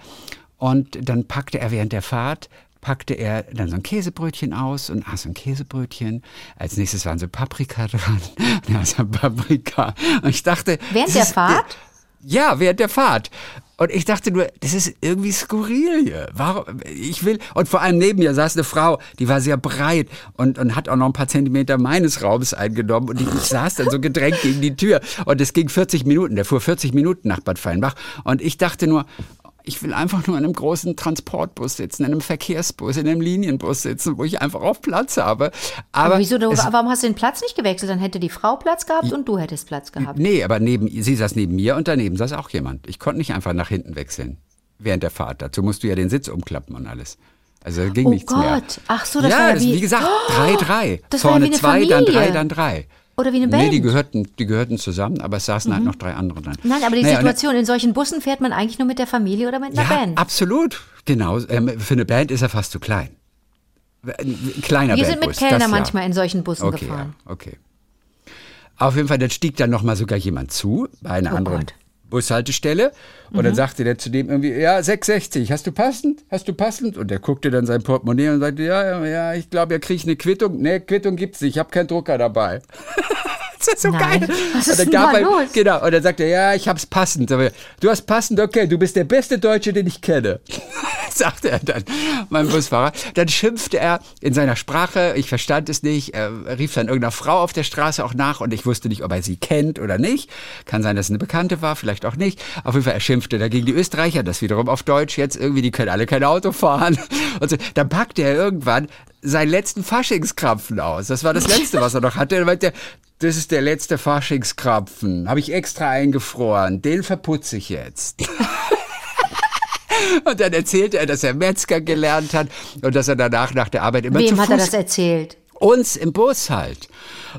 und dann packte er während der Fahrt, packte er dann so ein Käsebrötchen aus und aß so ein Käsebrötchen. Als nächstes waren so Paprika *laughs* dran. Und er aß ein Paprika. Und ich dachte. Während der ist- Fahrt? Ja, während der Fahrt. Und ich dachte nur, das ist irgendwie skurril hier. Warum? Ich will, und vor allem neben mir saß eine Frau, die war sehr breit und, und hat auch noch ein paar Zentimeter meines Raums eingenommen. Und ich, ich saß dann so gedrängt gegen die Tür. Und es ging 40 Minuten. Der fuhr 40 Minuten nach Bad Feinbach. Und ich dachte nur, ich will einfach nur in einem großen Transportbus sitzen, in einem Verkehrsbus, in einem Linienbus sitzen, wo ich einfach auch Platz habe. Aber, Aber wieso, du, es, warum hast du den Platz nicht gewechselt? Dann hätte die Frau Platz gehabt und du hättest Platz gehabt. nee, aber neben, sie saß neben mir und daneben saß auch jemand. Ich konnte nicht einfach nach hinten wechseln während der Fahrt. Dazu musst du ja den Sitz umklappen und alles. Also ging Oh nichts mehr. Gott. Ach so, das ja, war ja das, wie- wie gesagt, Oh, drei, drei. *gasps* das war ja Vorne wie eine zwei, dann Familie. drei, dann drei. Oder wie eine Nee, die Band. gehörten, die gehörten zusammen, aber es saßen halt noch drei andere dran. Nein, aber die Naja, Situation, in solchen Bussen fährt man eigentlich nur mit der Familie oder mit einer Ja, Band. absolut. Genau. Ähm, für eine Band ist er fast zu klein. Ein kleiner Wir sind mit Kellner das ja. manchmal in solchen Bussen Okay, gefahren. ja, okay. Auf jeden Fall, dann stieg dann nochmal sogar jemand zu, bei einer Oh anderen Gott. Mhm. Bushaltestelle. Und dann sagte der zu dem irgendwie, ja, 6,60, hast du passend? Hast du passend? Und der guckte dann sein Portemonnaie und sagte, ja, ja, ich glaube, er kriegt eine Quittung. Nee, Quittung gibt's nicht, ich habe keinen Drucker dabei. *laughs* das ist so Nein, geil. was Und ist dann denn er- los? Genau, und dann sagte er, ja, ich hab's passend. Aber du hast passend, okay, du bist der beste Deutsche, den ich kenne. *laughs* sagte er dann, mein Busfahrer. Dann schimpfte er in seiner Sprache, ich verstand es nicht, er rief dann irgendeiner Frau auf der Straße auch nach und ich wusste nicht, ob er sie kennt oder nicht. Kann sein, dass es eine Bekannte war, vielleicht auch nicht. Auf jeden Fall, er schimpfte dagegen die Österreicher, das wiederum auf Deutsch jetzt irgendwie, die können alle kein Auto fahren. *laughs* Und so. Dann packte er irgendwann seinen letzten Faschingskrapfen aus. Das war das Letzte, was er noch hatte. Er meinte, das ist der letzte Faschingskrapfen. Habe ich extra eingefroren. Den verputze ich jetzt. *laughs* Und dann erzählte er, dass er Metzger gelernt hat und dass er danach nach der Arbeit immer zu Wem hat er Fuß das erzählt? Uns im Bus halt.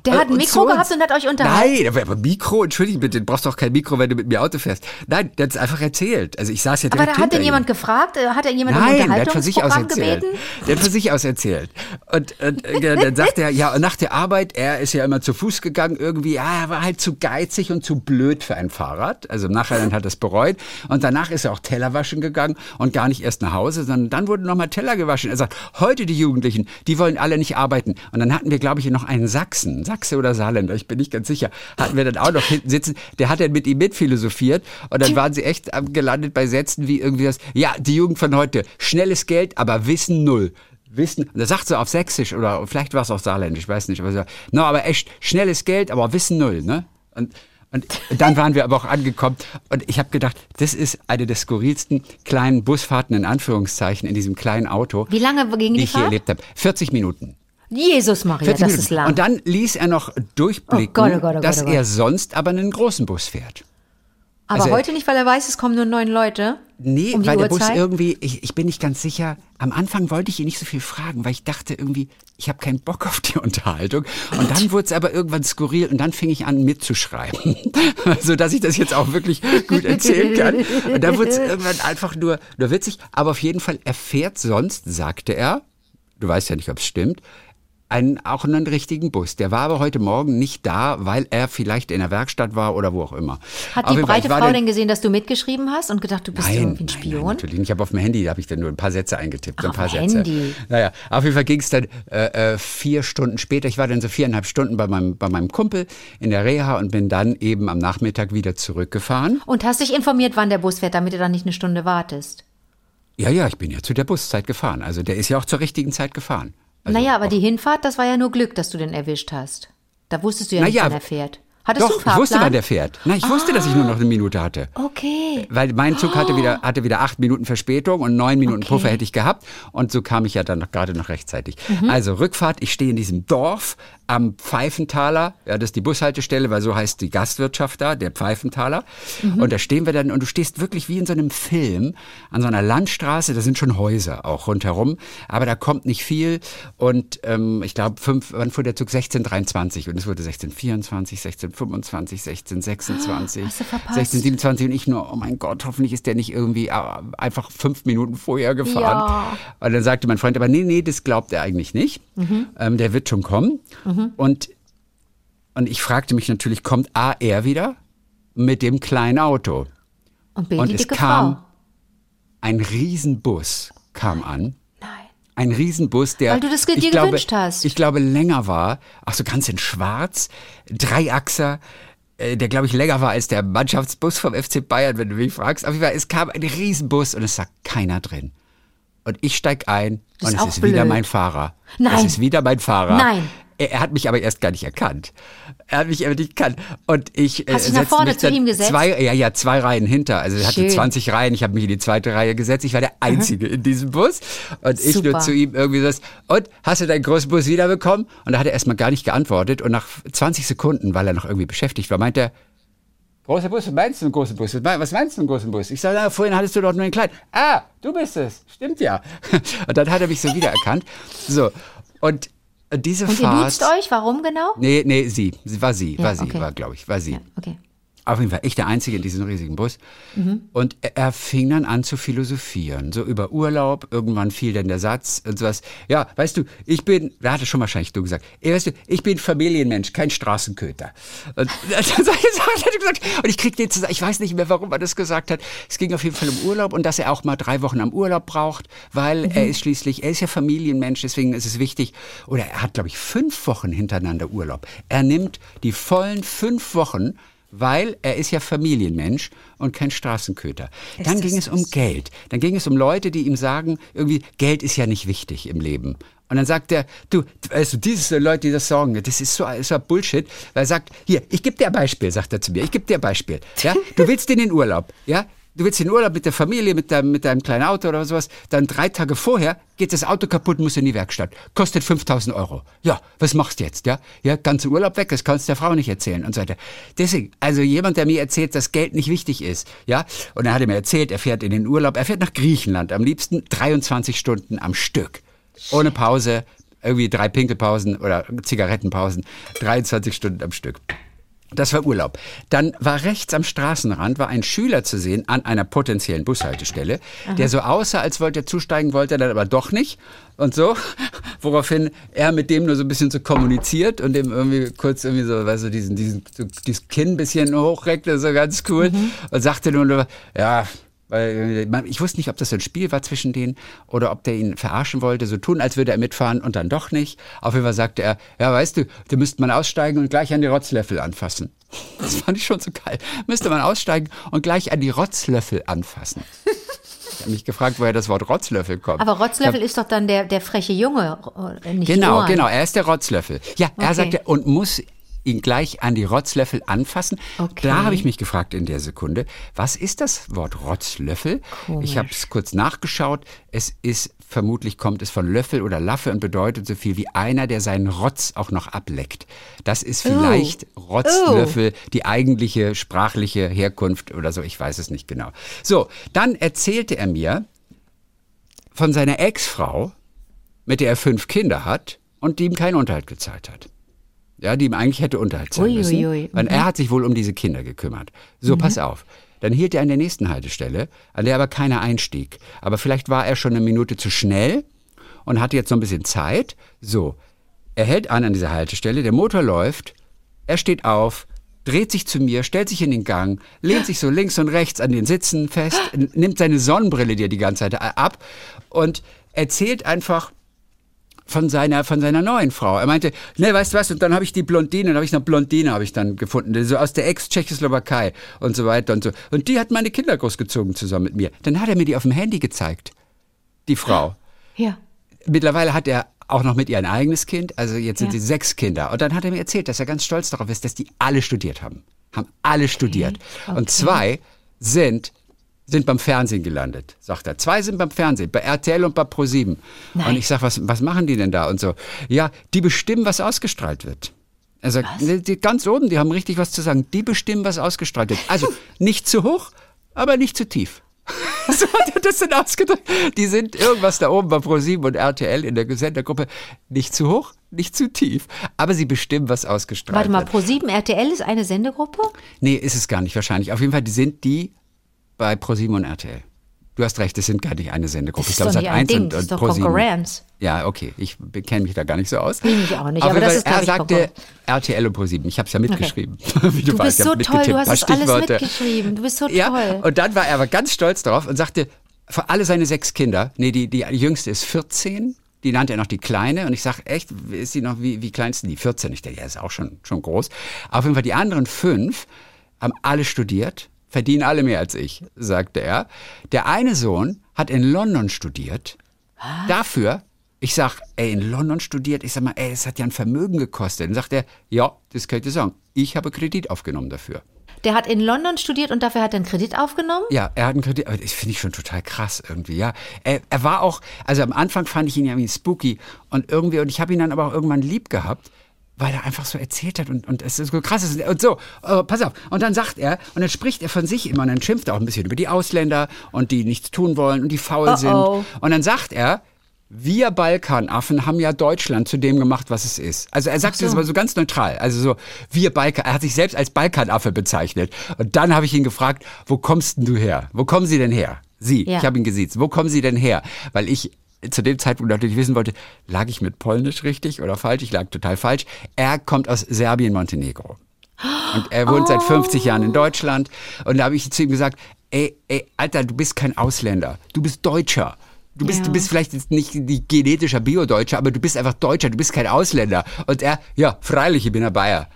Der hat ein Und Mikro gehabt und hat euch unterhalten? Nein, aber Mikro, entschuldige bitte, du brauchst doch kein Mikro, wenn du mit mir Auto fährst. Nein, der hat es einfach erzählt. Also ich saß ja Aber direkt da hat hinter denn jemand gefragt? Äh, Hat er jemand um Nein, der hat von sich aus erzählt. gebeten? Der hat von sich aus erzählt. Und, und äh, dann sagt er, ja, nach der Arbeit, er ist ja immer zu Fuß gegangen, irgendwie, ja, er war halt zu geizig und zu blöd für ein Fahrrad. Also im Nachhinein hat er es bereut. Und danach ist er auch Teller waschen gegangen und gar nicht erst nach Hause, sondern dann wurden nochmal Teller gewaschen. Er sagt, heute die Jugendlichen, die wollen alle nicht arbeiten. Und dann hatten wir, glaube ich, noch einen Sachsen, Sachse oder Saarländer, ich bin nicht ganz sicher, hatten wir dann auch noch hinten sitzen. Der hat dann mit ihm mitphilosophiert und dann waren sie echt gelandet bei Sätzen wie irgendwie das, ja, die Jugend von heute, schnelles Geld, aber Wissen null. Wissen, und da sagt sie auf Sächsisch oder vielleicht war es auch Saarländisch, ich weiß nicht, aber so, no, aber echt schnelles Geld, aber Wissen null, ne? Und und dann waren wir aber auch angekommen und ich habe gedacht, das ist eine der skurrilsten kleinen Busfahrten in Anführungszeichen in diesem kleinen Auto, Wie lange ging die die ich Fahrt? erlebt habe. 40 Minuten. Jesus Maria, 40 das ist lang. Und dann ließ er noch durchblicken, Oh Gott, oh Gott, oh dass Gott, oh er sonst aber einen großen Bus fährt. Aber also- heute nicht, weil er weiß, es kommen nur neun Leute. Nee, um weil der Bus irgendwie, ich, ich bin nicht ganz sicher. Am Anfang wollte ich ihn nicht so viel fragen, weil ich dachte irgendwie, ich habe keinen Bock auf die *laughs* Unterhaltung. Und dann wurde es aber irgendwann skurril und dann fing ich an mitzuschreiben, *laughs* so dass ich das jetzt auch wirklich gut erzählen kann. Und dann wurde es irgendwann einfach nur, nur witzig. Aber auf jeden Fall, er fährt sonst, sagte er, du weißt ja nicht, ob es stimmt, einen, auch einen richtigen Bus. Der war aber heute Morgen nicht da, weil er vielleicht in der Werkstatt war oder wo auch immer. Hat Auf die breite Frau denn gesehen, dass du mitgeschrieben hast und gedacht, du bist irgendwie ein Nein, Spion? natürlich nicht. Ich habe auf dem Handy, da habe ich dann nur ein paar Sätze eingetippt. ein Ach, paar auf Sätze. Handy. Naja, auf jeden Fall ging es dann äh, äh, vier Stunden später. Ich war dann so viereinhalb Stunden bei meinem, bei meinem Kumpel in der Reha und bin dann eben am Nachmittag wieder zurückgefahren. Und hast dich informiert, wann der Bus fährt, damit du dann nicht eine Stunde wartest? Ja, ja, ich bin ja zu der Buszeit gefahren. Also der ist ja auch zur richtigen Zeit gefahren. Also, naja, aber die Hinfahrt, das war ja nur Glück, dass du den erwischt hast. Da wusstest du ja nicht, Naja, wann er fährt. Hattest du Doch, einen ich wusste, wann der fährt. Nein, ich wusste, dass ich nur noch eine Minute hatte. Okay. Weil mein Zug hatte wieder, hatte wieder acht Minuten Verspätung und neun Minuten Okay. Puffer hätte ich gehabt. Und so kam ich ja dann noch, gerade noch rechtzeitig. Also Rückfahrt, ich stehe in diesem Dorf am Pfeifenthaler. Ja, das ist die Bushaltestelle, weil so heißt die Gastwirtschaft da, der Pfeifenthaler. Und da stehen wir dann und du stehst wirklich wie in so einem Film an so einer Landstraße. Da sind schon Häuser auch rundherum. Aber da kommt nicht viel. Und ähm, ich glaube, fünf, wann fuhr der Zug? 1623. Und es wurde 1624, 1625, 1626, Hast du verpasst? 1627 und ich nur, oh mein Gott, hoffentlich ist der nicht irgendwie äh, einfach fünf Minuten vorher gefahren. Ja. Und dann sagte mein Freund, aber nee, nee, das glaubt er eigentlich nicht. Mhm. Ähm, der wird schon kommen. Und, und ich fragte mich natürlich, kommt A, er wieder mit dem kleinen Auto? Und B, Und es kam Frau. ein Riesenbus kam an. Ein Riesenbus, der. Weil du das dir ich glaube, gewünscht hast. Ich glaube, länger war. Ach so, ganz in schwarz. Dreiachser. äh, Der, glaube ich, länger war als der Mannschaftsbus vom FC Bayern, wenn du mich fragst. Auf jeden Fall, es kam ein Riesenbus und es saß keiner drin. Und ich steig ein Das und ist es ist wieder blöd. mein Fahrer. Nein. Es ist wieder mein Fahrer. Nein. Er, er, hat mich aber erst gar nicht erkannt. Er hat mich aber nicht erkannt. Und ich Hast äh, dich nach vorne zu ihm gesetzt? Zwei, ja, ja, zwei Reihen hinter. Also er hatte 20 Reihen. Ich habe mich in die zweite Reihe gesetzt. Ich war der Einzige mhm. in diesem Bus. Und ich Super. nur zu ihm irgendwie so, und hast du deinen großen Bus wiederbekommen? Und da hat er erstmal gar nicht geantwortet. Und nach 20 Sekunden, weil er noch irgendwie beschäftigt war, meinte er, Großer Bus, was meinst du einen großen Bus? Was meinst du einen großen Bus? Ich sage, na, vorhin hattest du doch nur einen kleinen. Ah, du bist es. Stimmt ja. *laughs* Und dann hat er mich so wiedererkannt. So. Und diese und Fahrt. ihr duzt euch? Warum genau? Nee, nee, sie. sie war sie, ja, war sie, okay. war, glaube ich, war sie. Ja, okay auf jeden Fall ich der Einzige in diesem riesigen Bus. Mhm. Und er, er, fing dann an zu philosophieren, so über Urlaub. Irgendwann fiel dann der Satz und sowas. Ja, weißt du, ich bin, da hatte schon wahrscheinlich du gesagt, ey, weißt du, ich bin Familienmensch, kein Straßenköter. Und, *laughs* und ich krieg den zusammen, ich weiß nicht mehr, warum er das gesagt hat. Es ging auf jeden Fall um Urlaub und dass er auch mal drei Wochen am Urlaub braucht, weil mhm. er ist schließlich, er ist ja Familienmensch, deswegen ist es wichtig. Oder er hat, glaube ich, fünf Wochen hintereinander Urlaub. Er nimmt die vollen fünf Wochen weil er ist ja Familienmensch und kein Straßenköter. Ist Dann ging es um Geld. Dann ging es um Leute, die ihm sagen, irgendwie, Geld ist ja nicht wichtig im Leben. Und dann sagt er, du, also diese Leute, die das sagen, das ist so, so Bullshit. Weil er sagt, hier, ich gebe dir ein Beispiel, sagt er zu mir, ich gebe dir ein Beispiel. Ja, du willst in den Urlaub, ja, du willst in Urlaub mit der Familie, mit deinem, mit deinem kleinen Auto oder sowas, dann drei Tage vorher geht das Auto kaputt, muss in die Werkstatt. Kostet 5000 Euro. Ja, was machst du jetzt, ja? Ja, ganzen Urlaub weg, das kannst du der Frau nicht erzählen und so weiter. Deswegen, also jemand, der mir erzählt, dass Geld nicht wichtig ist, ja? Und er hat mir erzählt, er fährt in den Urlaub, er fährt nach Griechenland, am liebsten 23 Stunden am Stück. Ohne Pause, irgendwie drei Pinkelpausen oder Zigarettenpausen, 23 Stunden am Stück. Das war Urlaub. Dann war rechts am Straßenrand war ein Schüler zu sehen an einer potenziellen Bushaltestelle, Aha. der so aussah, als wollte er zusteigen, wollte er dann aber doch nicht und so, *laughs* woraufhin er mit dem nur so ein bisschen so kommuniziert und dem irgendwie kurz irgendwie so, weißt du, diesen, diesen, so, dieses Kinn ein bisschen hochreckte, so ganz cool mhm. und sagte nur, ja, weil äh, ich wusste nicht, ob das ein Spiel war zwischen denen oder ob der ihn verarschen wollte, so tun, als würde er mitfahren und dann doch nicht. Auf jeden Fall sagte er, ja, weißt du, da müsste man aussteigen und gleich an die Rotzlöffel anfassen. *laughs* Das fand ich schon so geil. Müsste man aussteigen und gleich an die Rotzlöffel anfassen. Ich habe mich gefragt, woher das Wort Rotzlöffel kommt. Aber Rotzlöffel ist doch dann der, der freche Junge, äh, nicht Genau, genau, er ist der Rotzlöffel. Ja, er okay. sagte, und muss ihn gleich an die Rotzlöffel anfassen. Okay. Da habe ich mich gefragt in der Sekunde, was ist das Wort Rotzlöffel? Komisch. Ich habe es kurz nachgeschaut. Es ist vermutlich kommt es von Löffel oder Laffe und bedeutet so viel wie einer, der seinen Rotz auch noch ableckt. Das ist vielleicht oh. Rotzlöffel, oh. die eigentliche sprachliche Herkunft oder so, ich weiß es nicht genau. So, dann erzählte er mir von seiner Ex-Frau, mit der er fünf Kinder hat und die ihm keinen Unterhalt gezahlt hat ja, die ihm eigentlich hätte Unterhalt zahlen müssen. Ui, ui. Weil mhm. er hat sich wohl um diese Kinder gekümmert. So, mhm. pass auf. Dann hielt er an der nächsten Haltestelle, an der aber keiner einstieg. Aber vielleicht war er schon eine Minute zu schnell und hatte jetzt noch ein bisschen Zeit. So, er hält an an dieser Haltestelle, der Motor läuft, er steht auf, dreht sich zu mir, stellt sich in den Gang, lehnt sich so links und rechts an den Sitzen fest, nimmt seine Sonnenbrille, die er die ganze Zeit ab und erzählt einfach von seiner, von seiner neuen Frau. Er meinte, ne, weißt du was, und dann habe ich die Blondine, dann habe ich noch Blondine habe ich dann gefunden, so aus der Ex-Tschechoslowakei und so weiter und so. Und die hat meine Kinder großgezogen zusammen mit mir. Dann hat er mir die auf dem Handy gezeigt, die Frau. Ja. Mittlerweile hat er auch noch mit ihr ein eigenes Kind, also jetzt sind ja. sie sechs Kinder. Und dann hat er mir erzählt, dass er ganz stolz darauf ist, dass die alle studiert haben. Haben alle studiert. Okay. Okay. Und zwei sind sind beim Fernsehen gelandet, sagt er. Zwei sind beim Fernsehen, bei RTL und bei Pro7. Und ich sage, was, was machen die denn da? Und so, ja, die bestimmen, was ausgestrahlt wird. Er sagt, was? Die, ganz oben, die haben richtig was zu sagen. Die bestimmen, was ausgestrahlt wird. Also nicht zu hoch, aber nicht zu tief. *laughs* so hat er das denn ausgedrückt. Die sind irgendwas da oben bei Pro7 und RTL in der Sendergruppe. Nicht zu hoch, nicht zu tief. Aber sie bestimmen, was ausgestrahlt wird. Warte mal, Pro7 RTL ist eine Sendegruppe? Nee, ist es gar nicht wahrscheinlich. Auf jeden Fall, die sind die bei ProSieben und RTL. Du hast recht, es sind gar nicht eine Sendegruppe. Ich glaube, es hat eins Ding, und, das ist doch Konkurrenz. Ja, okay, ich kenne mich da gar nicht so aus. Ich mich auch nicht, aber, aber das ist, Er sagte RTL und ProSieben. Ich habe es ja mitgeschrieben. Okay. *laughs* Wie du, du weißt, bist so toll, du hast es alles mitgeschrieben. Du bist so ja, toll. Und dann war er aber ganz stolz darauf und sagte, für alle seine sechs Kinder, nee, die, die jüngste ist 14, die nannte er noch die Kleine. Und ich sage, echt, ist sie noch, wie, wie klein ist die? 14. Ich denke, ja, ist auch schon, schon groß. Auf jeden Fall die anderen fünf haben alle studiert verdienen alle mehr als ich, sagte er. Der eine Sohn hat in London studiert. Was? Dafür Ich sag, ey, in London studiert. Ich sag mal, ey, es hat ja ein Vermögen gekostet. Dann sagt er, ja, das könnt ihr sagen. Ich habe Kredit aufgenommen dafür. Der hat in London studiert und dafür hat er einen Kredit aufgenommen? Ja, er hat einen Kredit, aber das finde ich schon total krass irgendwie, ja. Er, er war auch, also am Anfang fand ich ihn ja irgendwie spooky und irgendwie, und ich habe ihn dann aber auch irgendwann lieb gehabt, weil er einfach so erzählt hat und, und es ist so krass. Und so, oh, pass auf. Und dann sagt er, und dann spricht er von sich immer und dann schimpft er auch ein bisschen über die Ausländer und die nichts tun wollen und die faul Oh, sind. oh. Und dann sagt er, wir Balkanaffen haben ja Deutschland zu dem gemacht, was es ist. Also er sagt das aber so ganz neutral. Also so, wir Balkan, er hat sich selbst als Balkanaffe bezeichnet. Und dann habe ich ihn gefragt, wo kommst denn du her? Wo kommen Sie denn her? Sie, Ja. ich habe ihn gesiezt. Wo kommen Sie denn her? Weil ich zu dem Zeitpunkt natürlich wissen wollte, lag ich mit Polnisch richtig oder falsch? Ich lag total falsch. Er kommt aus Serbien, Montenegro. Und er wohnt seit 50 Jahren in Deutschland. Und da habe ich zu ihm gesagt, ey, ey, Alter, du bist kein Ausländer. Du bist Deutscher. Du bist, Ja. du bist vielleicht jetzt nicht die genetischer Bio-Deutscher, aber du bist einfach Deutscher, du bist kein Ausländer. Und er, ja, freilich, ich bin ein Bayer.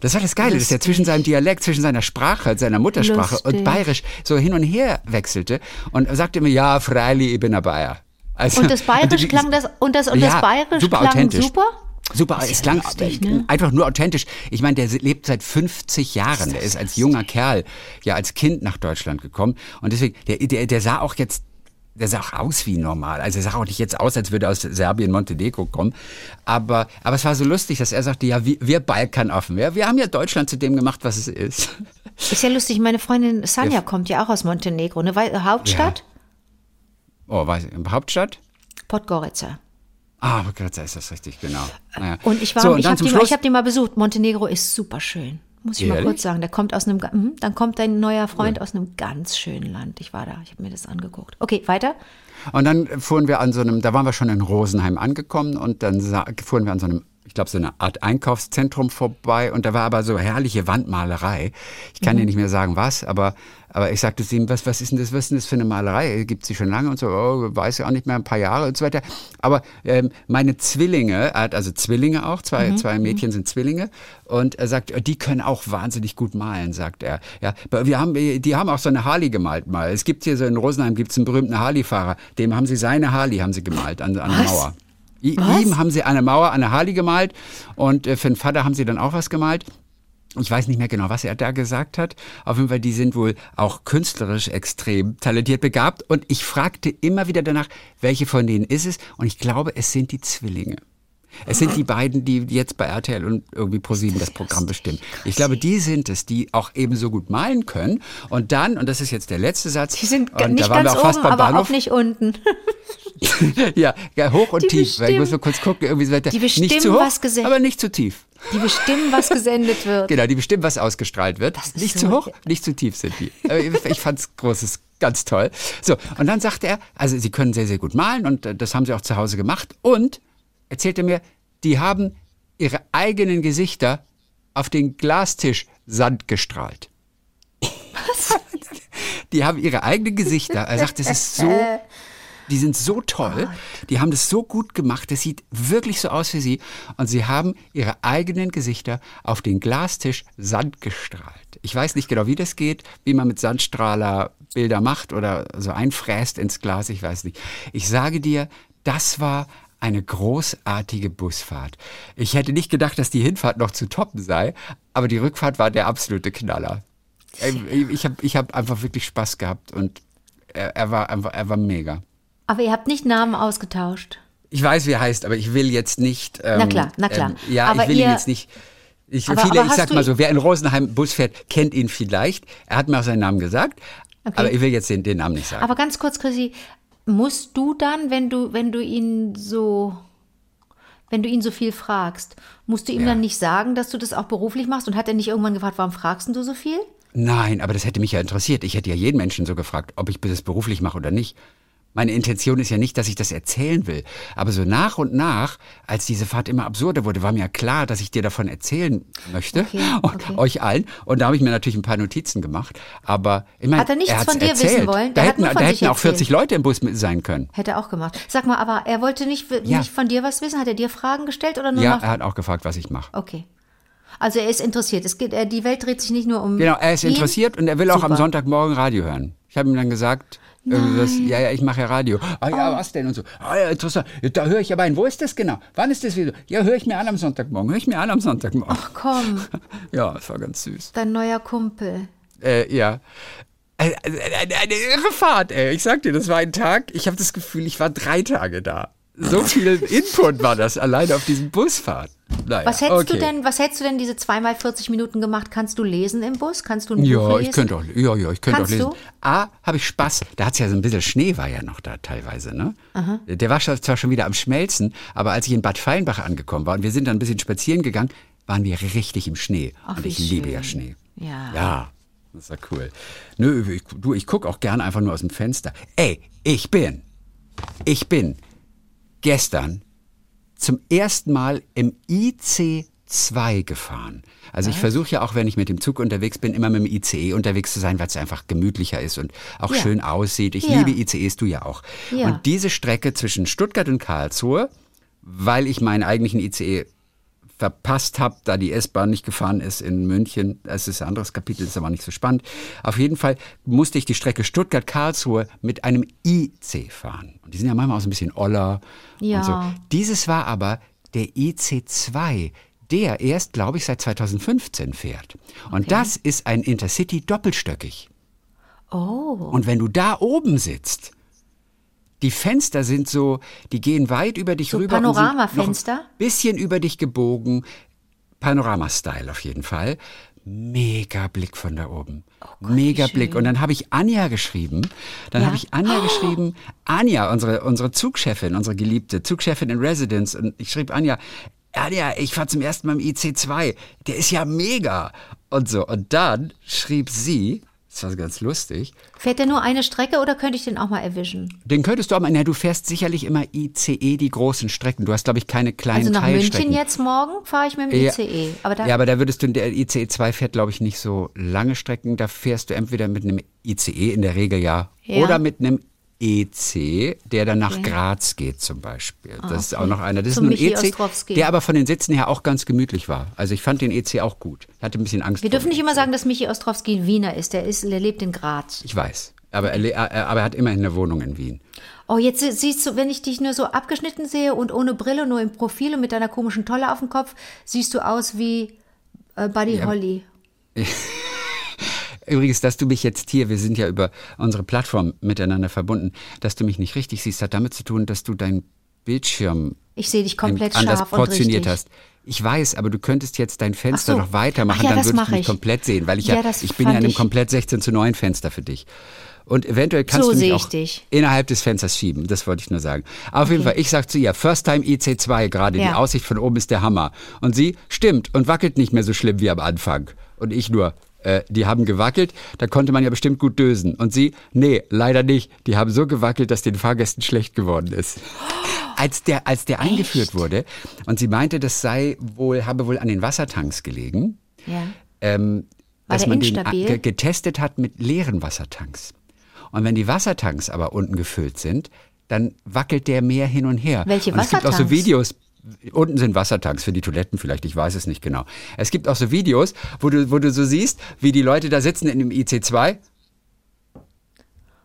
Das war das Geile, dass er Lustig. zwischen seinem Dialekt, zwischen seiner Sprache, seiner Muttersprache Lustig. und Bayerisch so hin und her wechselte und sagte immer, ja, freilich, ich bin ein Bayer. Also, Und das Bayerisch klang das, und das, und Ja, das Bayerisch super klang authentisch. super? Super, ist es ja klang lustig, äh, ne? einfach nur authentisch. Ich meine, der lebt seit 50 Jahren. Der ist als junger Kerl, ja als Kind nach Deutschland gekommen. Und deswegen, der, der, der sah auch jetzt, der sah auch aus wie normal. Also er sah auch nicht jetzt aus, als würde er aus Serbien, Montenegro kommen. Aber, aber es war so lustig, dass er sagte, ja, wir, wir Balkanaffen, wir, wir haben ja Deutschland zu dem gemacht, was es ist. Ist ja lustig, meine Freundin Sanja Ja. kommt ja auch aus Montenegro, ne? Wei- Hauptstadt? Oh, weiß ich, Hauptstadt? Podgorica. Ah, Grazia ist das richtig, genau. Naja. Und ich war, so, und ich habe die, mal- ich hab die mal besucht. Montenegro ist super schön. Muss ich mal Ehrlich? kurz sagen. Der kommt aus einem, mhm, dann kommt dein neuer Freund aus einem ganz schönen Land. Ich war da, ich habe mir das angeguckt. Okay, weiter. Und dann fuhren wir an so einem, da waren wir schon in Rosenheim angekommen und dann fuhren wir an so einem, ich glaube, so eine Art Einkaufszentrum vorbei und da war aber so herrliche Wandmalerei. Ich kann dir nicht mehr sagen, was, aber, aber ich sagte zu ihm, was, was ist denn das, was ist denn das für eine Malerei? Gibt sie schon lange und so, oh, weiß ja auch nicht mehr, ein paar Jahre und so weiter. Aber ähm, meine Zwillinge, also Zwillinge auch, zwei, zwei Mädchen sind Zwillinge und er sagt, die können auch wahnsinnig gut malen, sagt er. Ja, wir haben, die haben auch so eine Harley gemalt mal. Es gibt hier so in Rosenheim gibt's einen berühmten Harley-Fahrer, dem haben sie seine Harley haben sie gemalt an, an der? Mauer. I, Was? ihm haben sie eine Mauer, eine Harley gemalt und äh, für den Vater haben sie dann auch was gemalt. Ich weiß nicht mehr genau, was er da gesagt hat. Auf jeden Fall, die sind wohl auch künstlerisch extrem talentiert begabt. Und ich fragte immer wieder danach, welche von denen ist es? Und ich glaube, es sind die Zwillinge. Es sind die beiden, die jetzt bei RTL und irgendwie ProSieben das Programm bestimmen. Ich glaube, die sind es, die auch ebenso gut malen können. Und dann, und das ist jetzt der letzte Satz, Die sind und nicht da waren ganz wir auch fast oben, aber Bahnhof. auch nicht unten. *laughs* ja, hoch und Die tief. Weil ich muss bestimmen- mal kurz gucken, irgendwie so weiter. Die nicht bestimmen, zu hoch, was gese- aber nicht zu tief. Die bestimmen, was gesendet wird. Genau, die bestimmen, was ausgestrahlt wird. Nicht so- zu hoch, nicht zu tief sind die. Ich ich fand's großes, ganz toll. So, und dann sagte er, also sie können sehr, sehr gut malen und äh, das haben sie auch zu Hause gemacht. Und erzählte mir, die haben ihre eigenen Gesichter auf den Glastisch Sand gestrahlt. Was? *laughs* Die haben ihre eigenen Gesichter. Er sagt, das ist so die sind so toll, die haben das so gut gemacht, das sieht wirklich so aus wie sie. Und sie haben ihre eigenen Gesichter auf den Glastisch Sand gestrahlt. Ich weiß nicht genau, wie das geht, wie man mit Sandstrahler Bilder macht oder so einfräst ins Glas, ich weiß nicht. Ich sage dir, das war eine großartige Busfahrt. Ich hätte nicht gedacht, dass die Hinfahrt noch zu toppen sei, aber die Rückfahrt war der absolute Knaller. Ey, Ich habe ich hab einfach wirklich Spaß gehabt und er, er, war einfach, er war mega. Aber ihr habt nicht Namen ausgetauscht. Ich weiß, wie er heißt, aber ich will jetzt nicht. Ähm, Na klar, na klar. Ähm, ja, Aber ich will ihn ihr- jetzt nicht. Ich, Aber- viele, aber ich sag mal ihn- so, wer in Rosenheim Bus fährt, kennt ihn vielleicht. Er hat mir auch seinen Namen gesagt, Okay. aber ich will jetzt den, den Namen nicht sagen. Aber ganz kurz, Chrissy, musst du dann, wenn du, wenn du ihn so, wenn du ihn so viel fragst, musst du ihm Ja. dann nicht sagen, dass du das auch beruflich machst? Und hat er nicht irgendwann gefragt, warum fragst du so viel? Nein, aber das hätte mich ja interessiert. Ich hätte ja jeden Menschen so gefragt, ob ich das beruflich mache oder nicht. Meine Intention ist ja nicht, dass ich das erzählen will. Aber so nach und nach, als diese Fahrt immer absurder wurde, war mir ja klar, dass ich dir davon erzählen möchte. Okay, *laughs* und okay. euch allen. Und da habe ich mir natürlich ein paar Notizen gemacht. Aber ich meine, Hat er nichts hat's von dir wissen erzählt. wollen? Da Der hat hätten, da hätten auch erzählt. 40 Leute im Bus mit sein können. Hätte er auch gemacht. Sag mal, aber er wollte nicht, Ja. nicht von dir was wissen? Hat er dir Fragen gestellt oder nur Ja, er hat auch gefragt, was ich mache. Okay. Also er ist interessiert. Es geht, er, die Welt dreht sich nicht nur um Genau, er ist ihn. interessiert und er will auch am Super. Sonntagmorgen Radio hören. Ich habe ihm dann gesagt, Das, ja, ja, ich mache ja Radio. Ah ja, was denn? Und so. Ah ja, interessant. Da höre ich aber ein. Wo ist das genau? Wann ist das wieder? Ja, höre ich mir an am Sonntagmorgen. Höre ich mir an am Sonntagmorgen. Ach komm, *laughs* Ja, das war ganz süß. dein neuer Kumpel. Äh, ja. Eine, eine, eine irre Fahrt, ey. Ich sag dir, das war ein Tag. Ich habe das Gefühl, ich war drei Tage da. So viel Input war das alleine auf diesem Busfahrt. Naja, Was hättest okay. du denn, was hättest du denn diese zweimal 40 Minuten gemacht? Kannst du lesen im Bus? Kannst du ein Buch Ja, lesen? ich könnte auch, ja, ja, ich könnte auch lesen. du? A, habe ich Spaß. Da hat's ja so ein bisschen Schnee war ja noch da teilweise, ne? Der war zwar schon wieder am Schmelzen, aber als ich in Bad Feinbach angekommen war und wir sind dann ein bisschen spazieren gegangen, waren wir richtig im Schnee. Ach, und ich liebe schön. ja Schnee. Ja. Ja, das ist ja cool. Nö, ich, du, ich guck auch gerne einfach nur aus dem Fenster. Ey, ich bin, ich bin gestern zum ersten Mal im IC2 gefahren. Also ich versuche ja auch, wenn ich mit dem Zug unterwegs bin, immer mit dem ICE unterwegs zu sein, weil es einfach gemütlicher ist und auch Ja. schön aussieht. Ich Ja. liebe ICEs, du ja auch. Ja. Und diese Strecke zwischen Stuttgart und Karlsruhe, weil ich meinen eigentlichen ICE verpasst habe, da die S-Bahn nicht gefahren ist in München. Das ist ein anderes Kapitel, ist aber nicht so spannend. Auf jeden Fall musste ich die Strecke Stuttgart-Karlsruhe mit einem IC fahren. Und die sind ja manchmal auch so ein bisschen oller Ja. und so. Dieses war aber der IC2, der erst, glaube ich, seit 2015 fährt. Und das ist ein Intercity doppelstöckig. Oh, Und wenn du da oben sitzt, die Fenster sind so, die gehen weit über dich So rüber. Panoramafenster? Bisschen über dich gebogen. Panorama-Style auf jeden Fall. Mega Blick von da oben. Mega wie Blick. schön. Und dann habe ich Anja geschrieben. Dann Ja? habe ich Anja geschrieben. Anja, unsere, unsere Zugchefin, unsere geliebte Zugchefin in Residence. Und ich schrieb Anja, Anja, ich fahr zum ersten Mal im IC2. Der ist ja mega. Und so. Und dann schrieb sie, das war ganz lustig, fährt der nur eine Strecke oder könnte ich den auch mal erwischen? den könntest du aber, na, du fährst sicherlich immer ICE, die großen Strecken. Du hast, glaube ich, keine kleinen Also nach Teilstrecken. München jetzt morgen fahre ich mit dem Ja. ICE. Aber da, ja, aber da würdest du, der ICE 2 fährt, glaube ich, nicht so lange Strecken. Da fährst du entweder mit einem ICE, in der Regel ja, Ja. oder mit einem EC, der dann nach Okay. Ah, Graz geht zum Beispiel. Das ist auch okay. noch einer. Das Zum ist nur ein EC, Ostrowski. der aber von den Sitzen her auch ganz gemütlich war. Also ich fand den EC auch gut. Ich hatte ein bisschen Angst wir dürfen nicht immer EC. sagen, dass Michi Ostrowski ein Wiener ist. Der, ist, der lebt in Graz. Ich weiß. Aber er, er, aber er hat immerhin eine Wohnung in Wien. Oh, jetzt sie- siehst du, wenn ich dich nur so abgeschnitten sehe und ohne Brille, nur im Profil und mit deiner komischen Tolle auf dem Kopf, siehst du aus wie äh, Buddy Holly. *laughs* Übrigens, dass du mich jetzt hier, wir sind ja über unsere Plattform miteinander verbunden, dass du mich nicht richtig siehst, hat damit zu tun, dass du deinen Bildschirm Ich sehe dich komplett anders scharf portioniert hast. Ich weiß, aber du könntest jetzt dein Fenster so. noch weitermachen, Ach ja, dann würdest du mich ich. komplett sehen, weil ich ja, Ja, das ich bin ja in einem komplett 16 zu 9 Fenster für dich. Und eventuell kannst So du mich auch dich. innerhalb des Fensters schieben, das wollte ich nur sagen. Auf jeden Fall, ich sag zu ihr, First Time IC2 gerade, die Ja. Aussicht von oben ist der Hammer. Und sie, stimmt, und wackelt nicht mehr so schlimm wie am Anfang. Und ich nur, äh, die haben gewackelt, da konnte man ja bestimmt gut dösen. Und sie, nee, leider nicht. Die haben so gewackelt, dass den Fahrgästen schlecht geworden ist. *gasps* Als der, als der eingeführt wurde und sie meinte, das sei wohl, habe wohl an den Wassertanks gelegen, Ja. ähm, dass man den instabil? ge- getestet hat mit leeren Wassertanks. Und wenn die Wassertanks aber unten gefüllt sind, dann wackelt der mehr hin und her. Welche und es gibt auch so Wassertanks? Videos, unten sind Wassertanks für die Toiletten vielleicht, ich weiß es nicht genau. Es gibt auch so Videos, wo du, wo du so siehst, wie die Leute da sitzen in dem IC2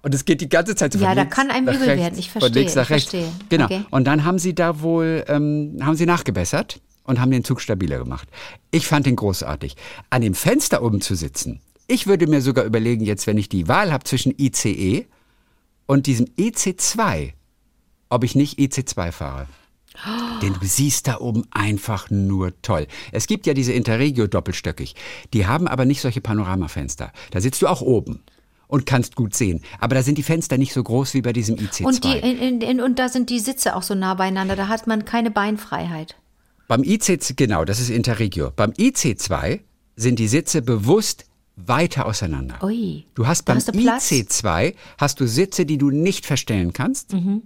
und es geht die ganze Zeit so Ja, von da kann einem übel rechts, werden. Ich Von verstehe, links nach rechts. verstehe. Genau. Okay. Und dann haben sie da wohl, ähm, haben sie nachgebessert und haben den Zug stabiler gemacht. Ich fand den großartig. An dem Fenster oben zu sitzen. Ich würde mir sogar überlegen, jetzt, wenn ich die Wahl habe zwischen ICE und diesem EC2, ob ich nicht IC2 fahre. Denn du siehst da oben einfach nur toll. Es gibt ja diese Interregio doppelstöckig. Die haben aber nicht solche Panoramafenster. Da sitzt du auch oben und kannst gut sehen. Aber da sind die Fenster nicht so groß wie bei diesem IC2. Und, die, in, in, und da sind die Sitze auch so nah beieinander. Da hat man keine Beinfreiheit. Beim IC, genau, das ist Interregio. Beim IC2 sind die Sitze bewusst weiter auseinander. Ui. Du hast beim hast du Platz. IC2 hast du Sitze, die du nicht verstellen kannst. Mhm.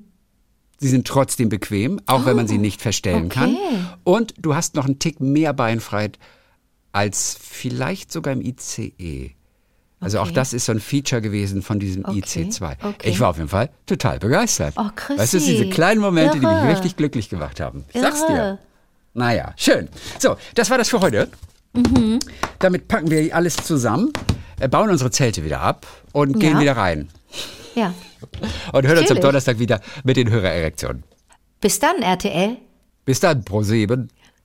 Sie sind trotzdem bequem, auch wenn man sie nicht verstellen kann. Oh, okay. Und du hast noch einen Tick mehr Beinfreiheit als vielleicht sogar im ICE. Also auch Okay. das ist so ein Feature gewesen von diesem Okay, IC2. okay. Ich war auf jeden Fall total begeistert. Oh, Chrissy. weißt du, diese kleinen Momente, die mich Irre. richtig glücklich gemacht haben. Ich sag's dir. Irre. Naja, schön. So, das war das für heute. Mhm. Damit packen wir alles zusammen, äh, bauen unsere Zelte wieder ab und gehen Ja. wieder rein. Ja. Und hören uns am. Donnerstag wieder mit den Hörererektionen. Bis dann, RTL. Bis dann, Pro 7.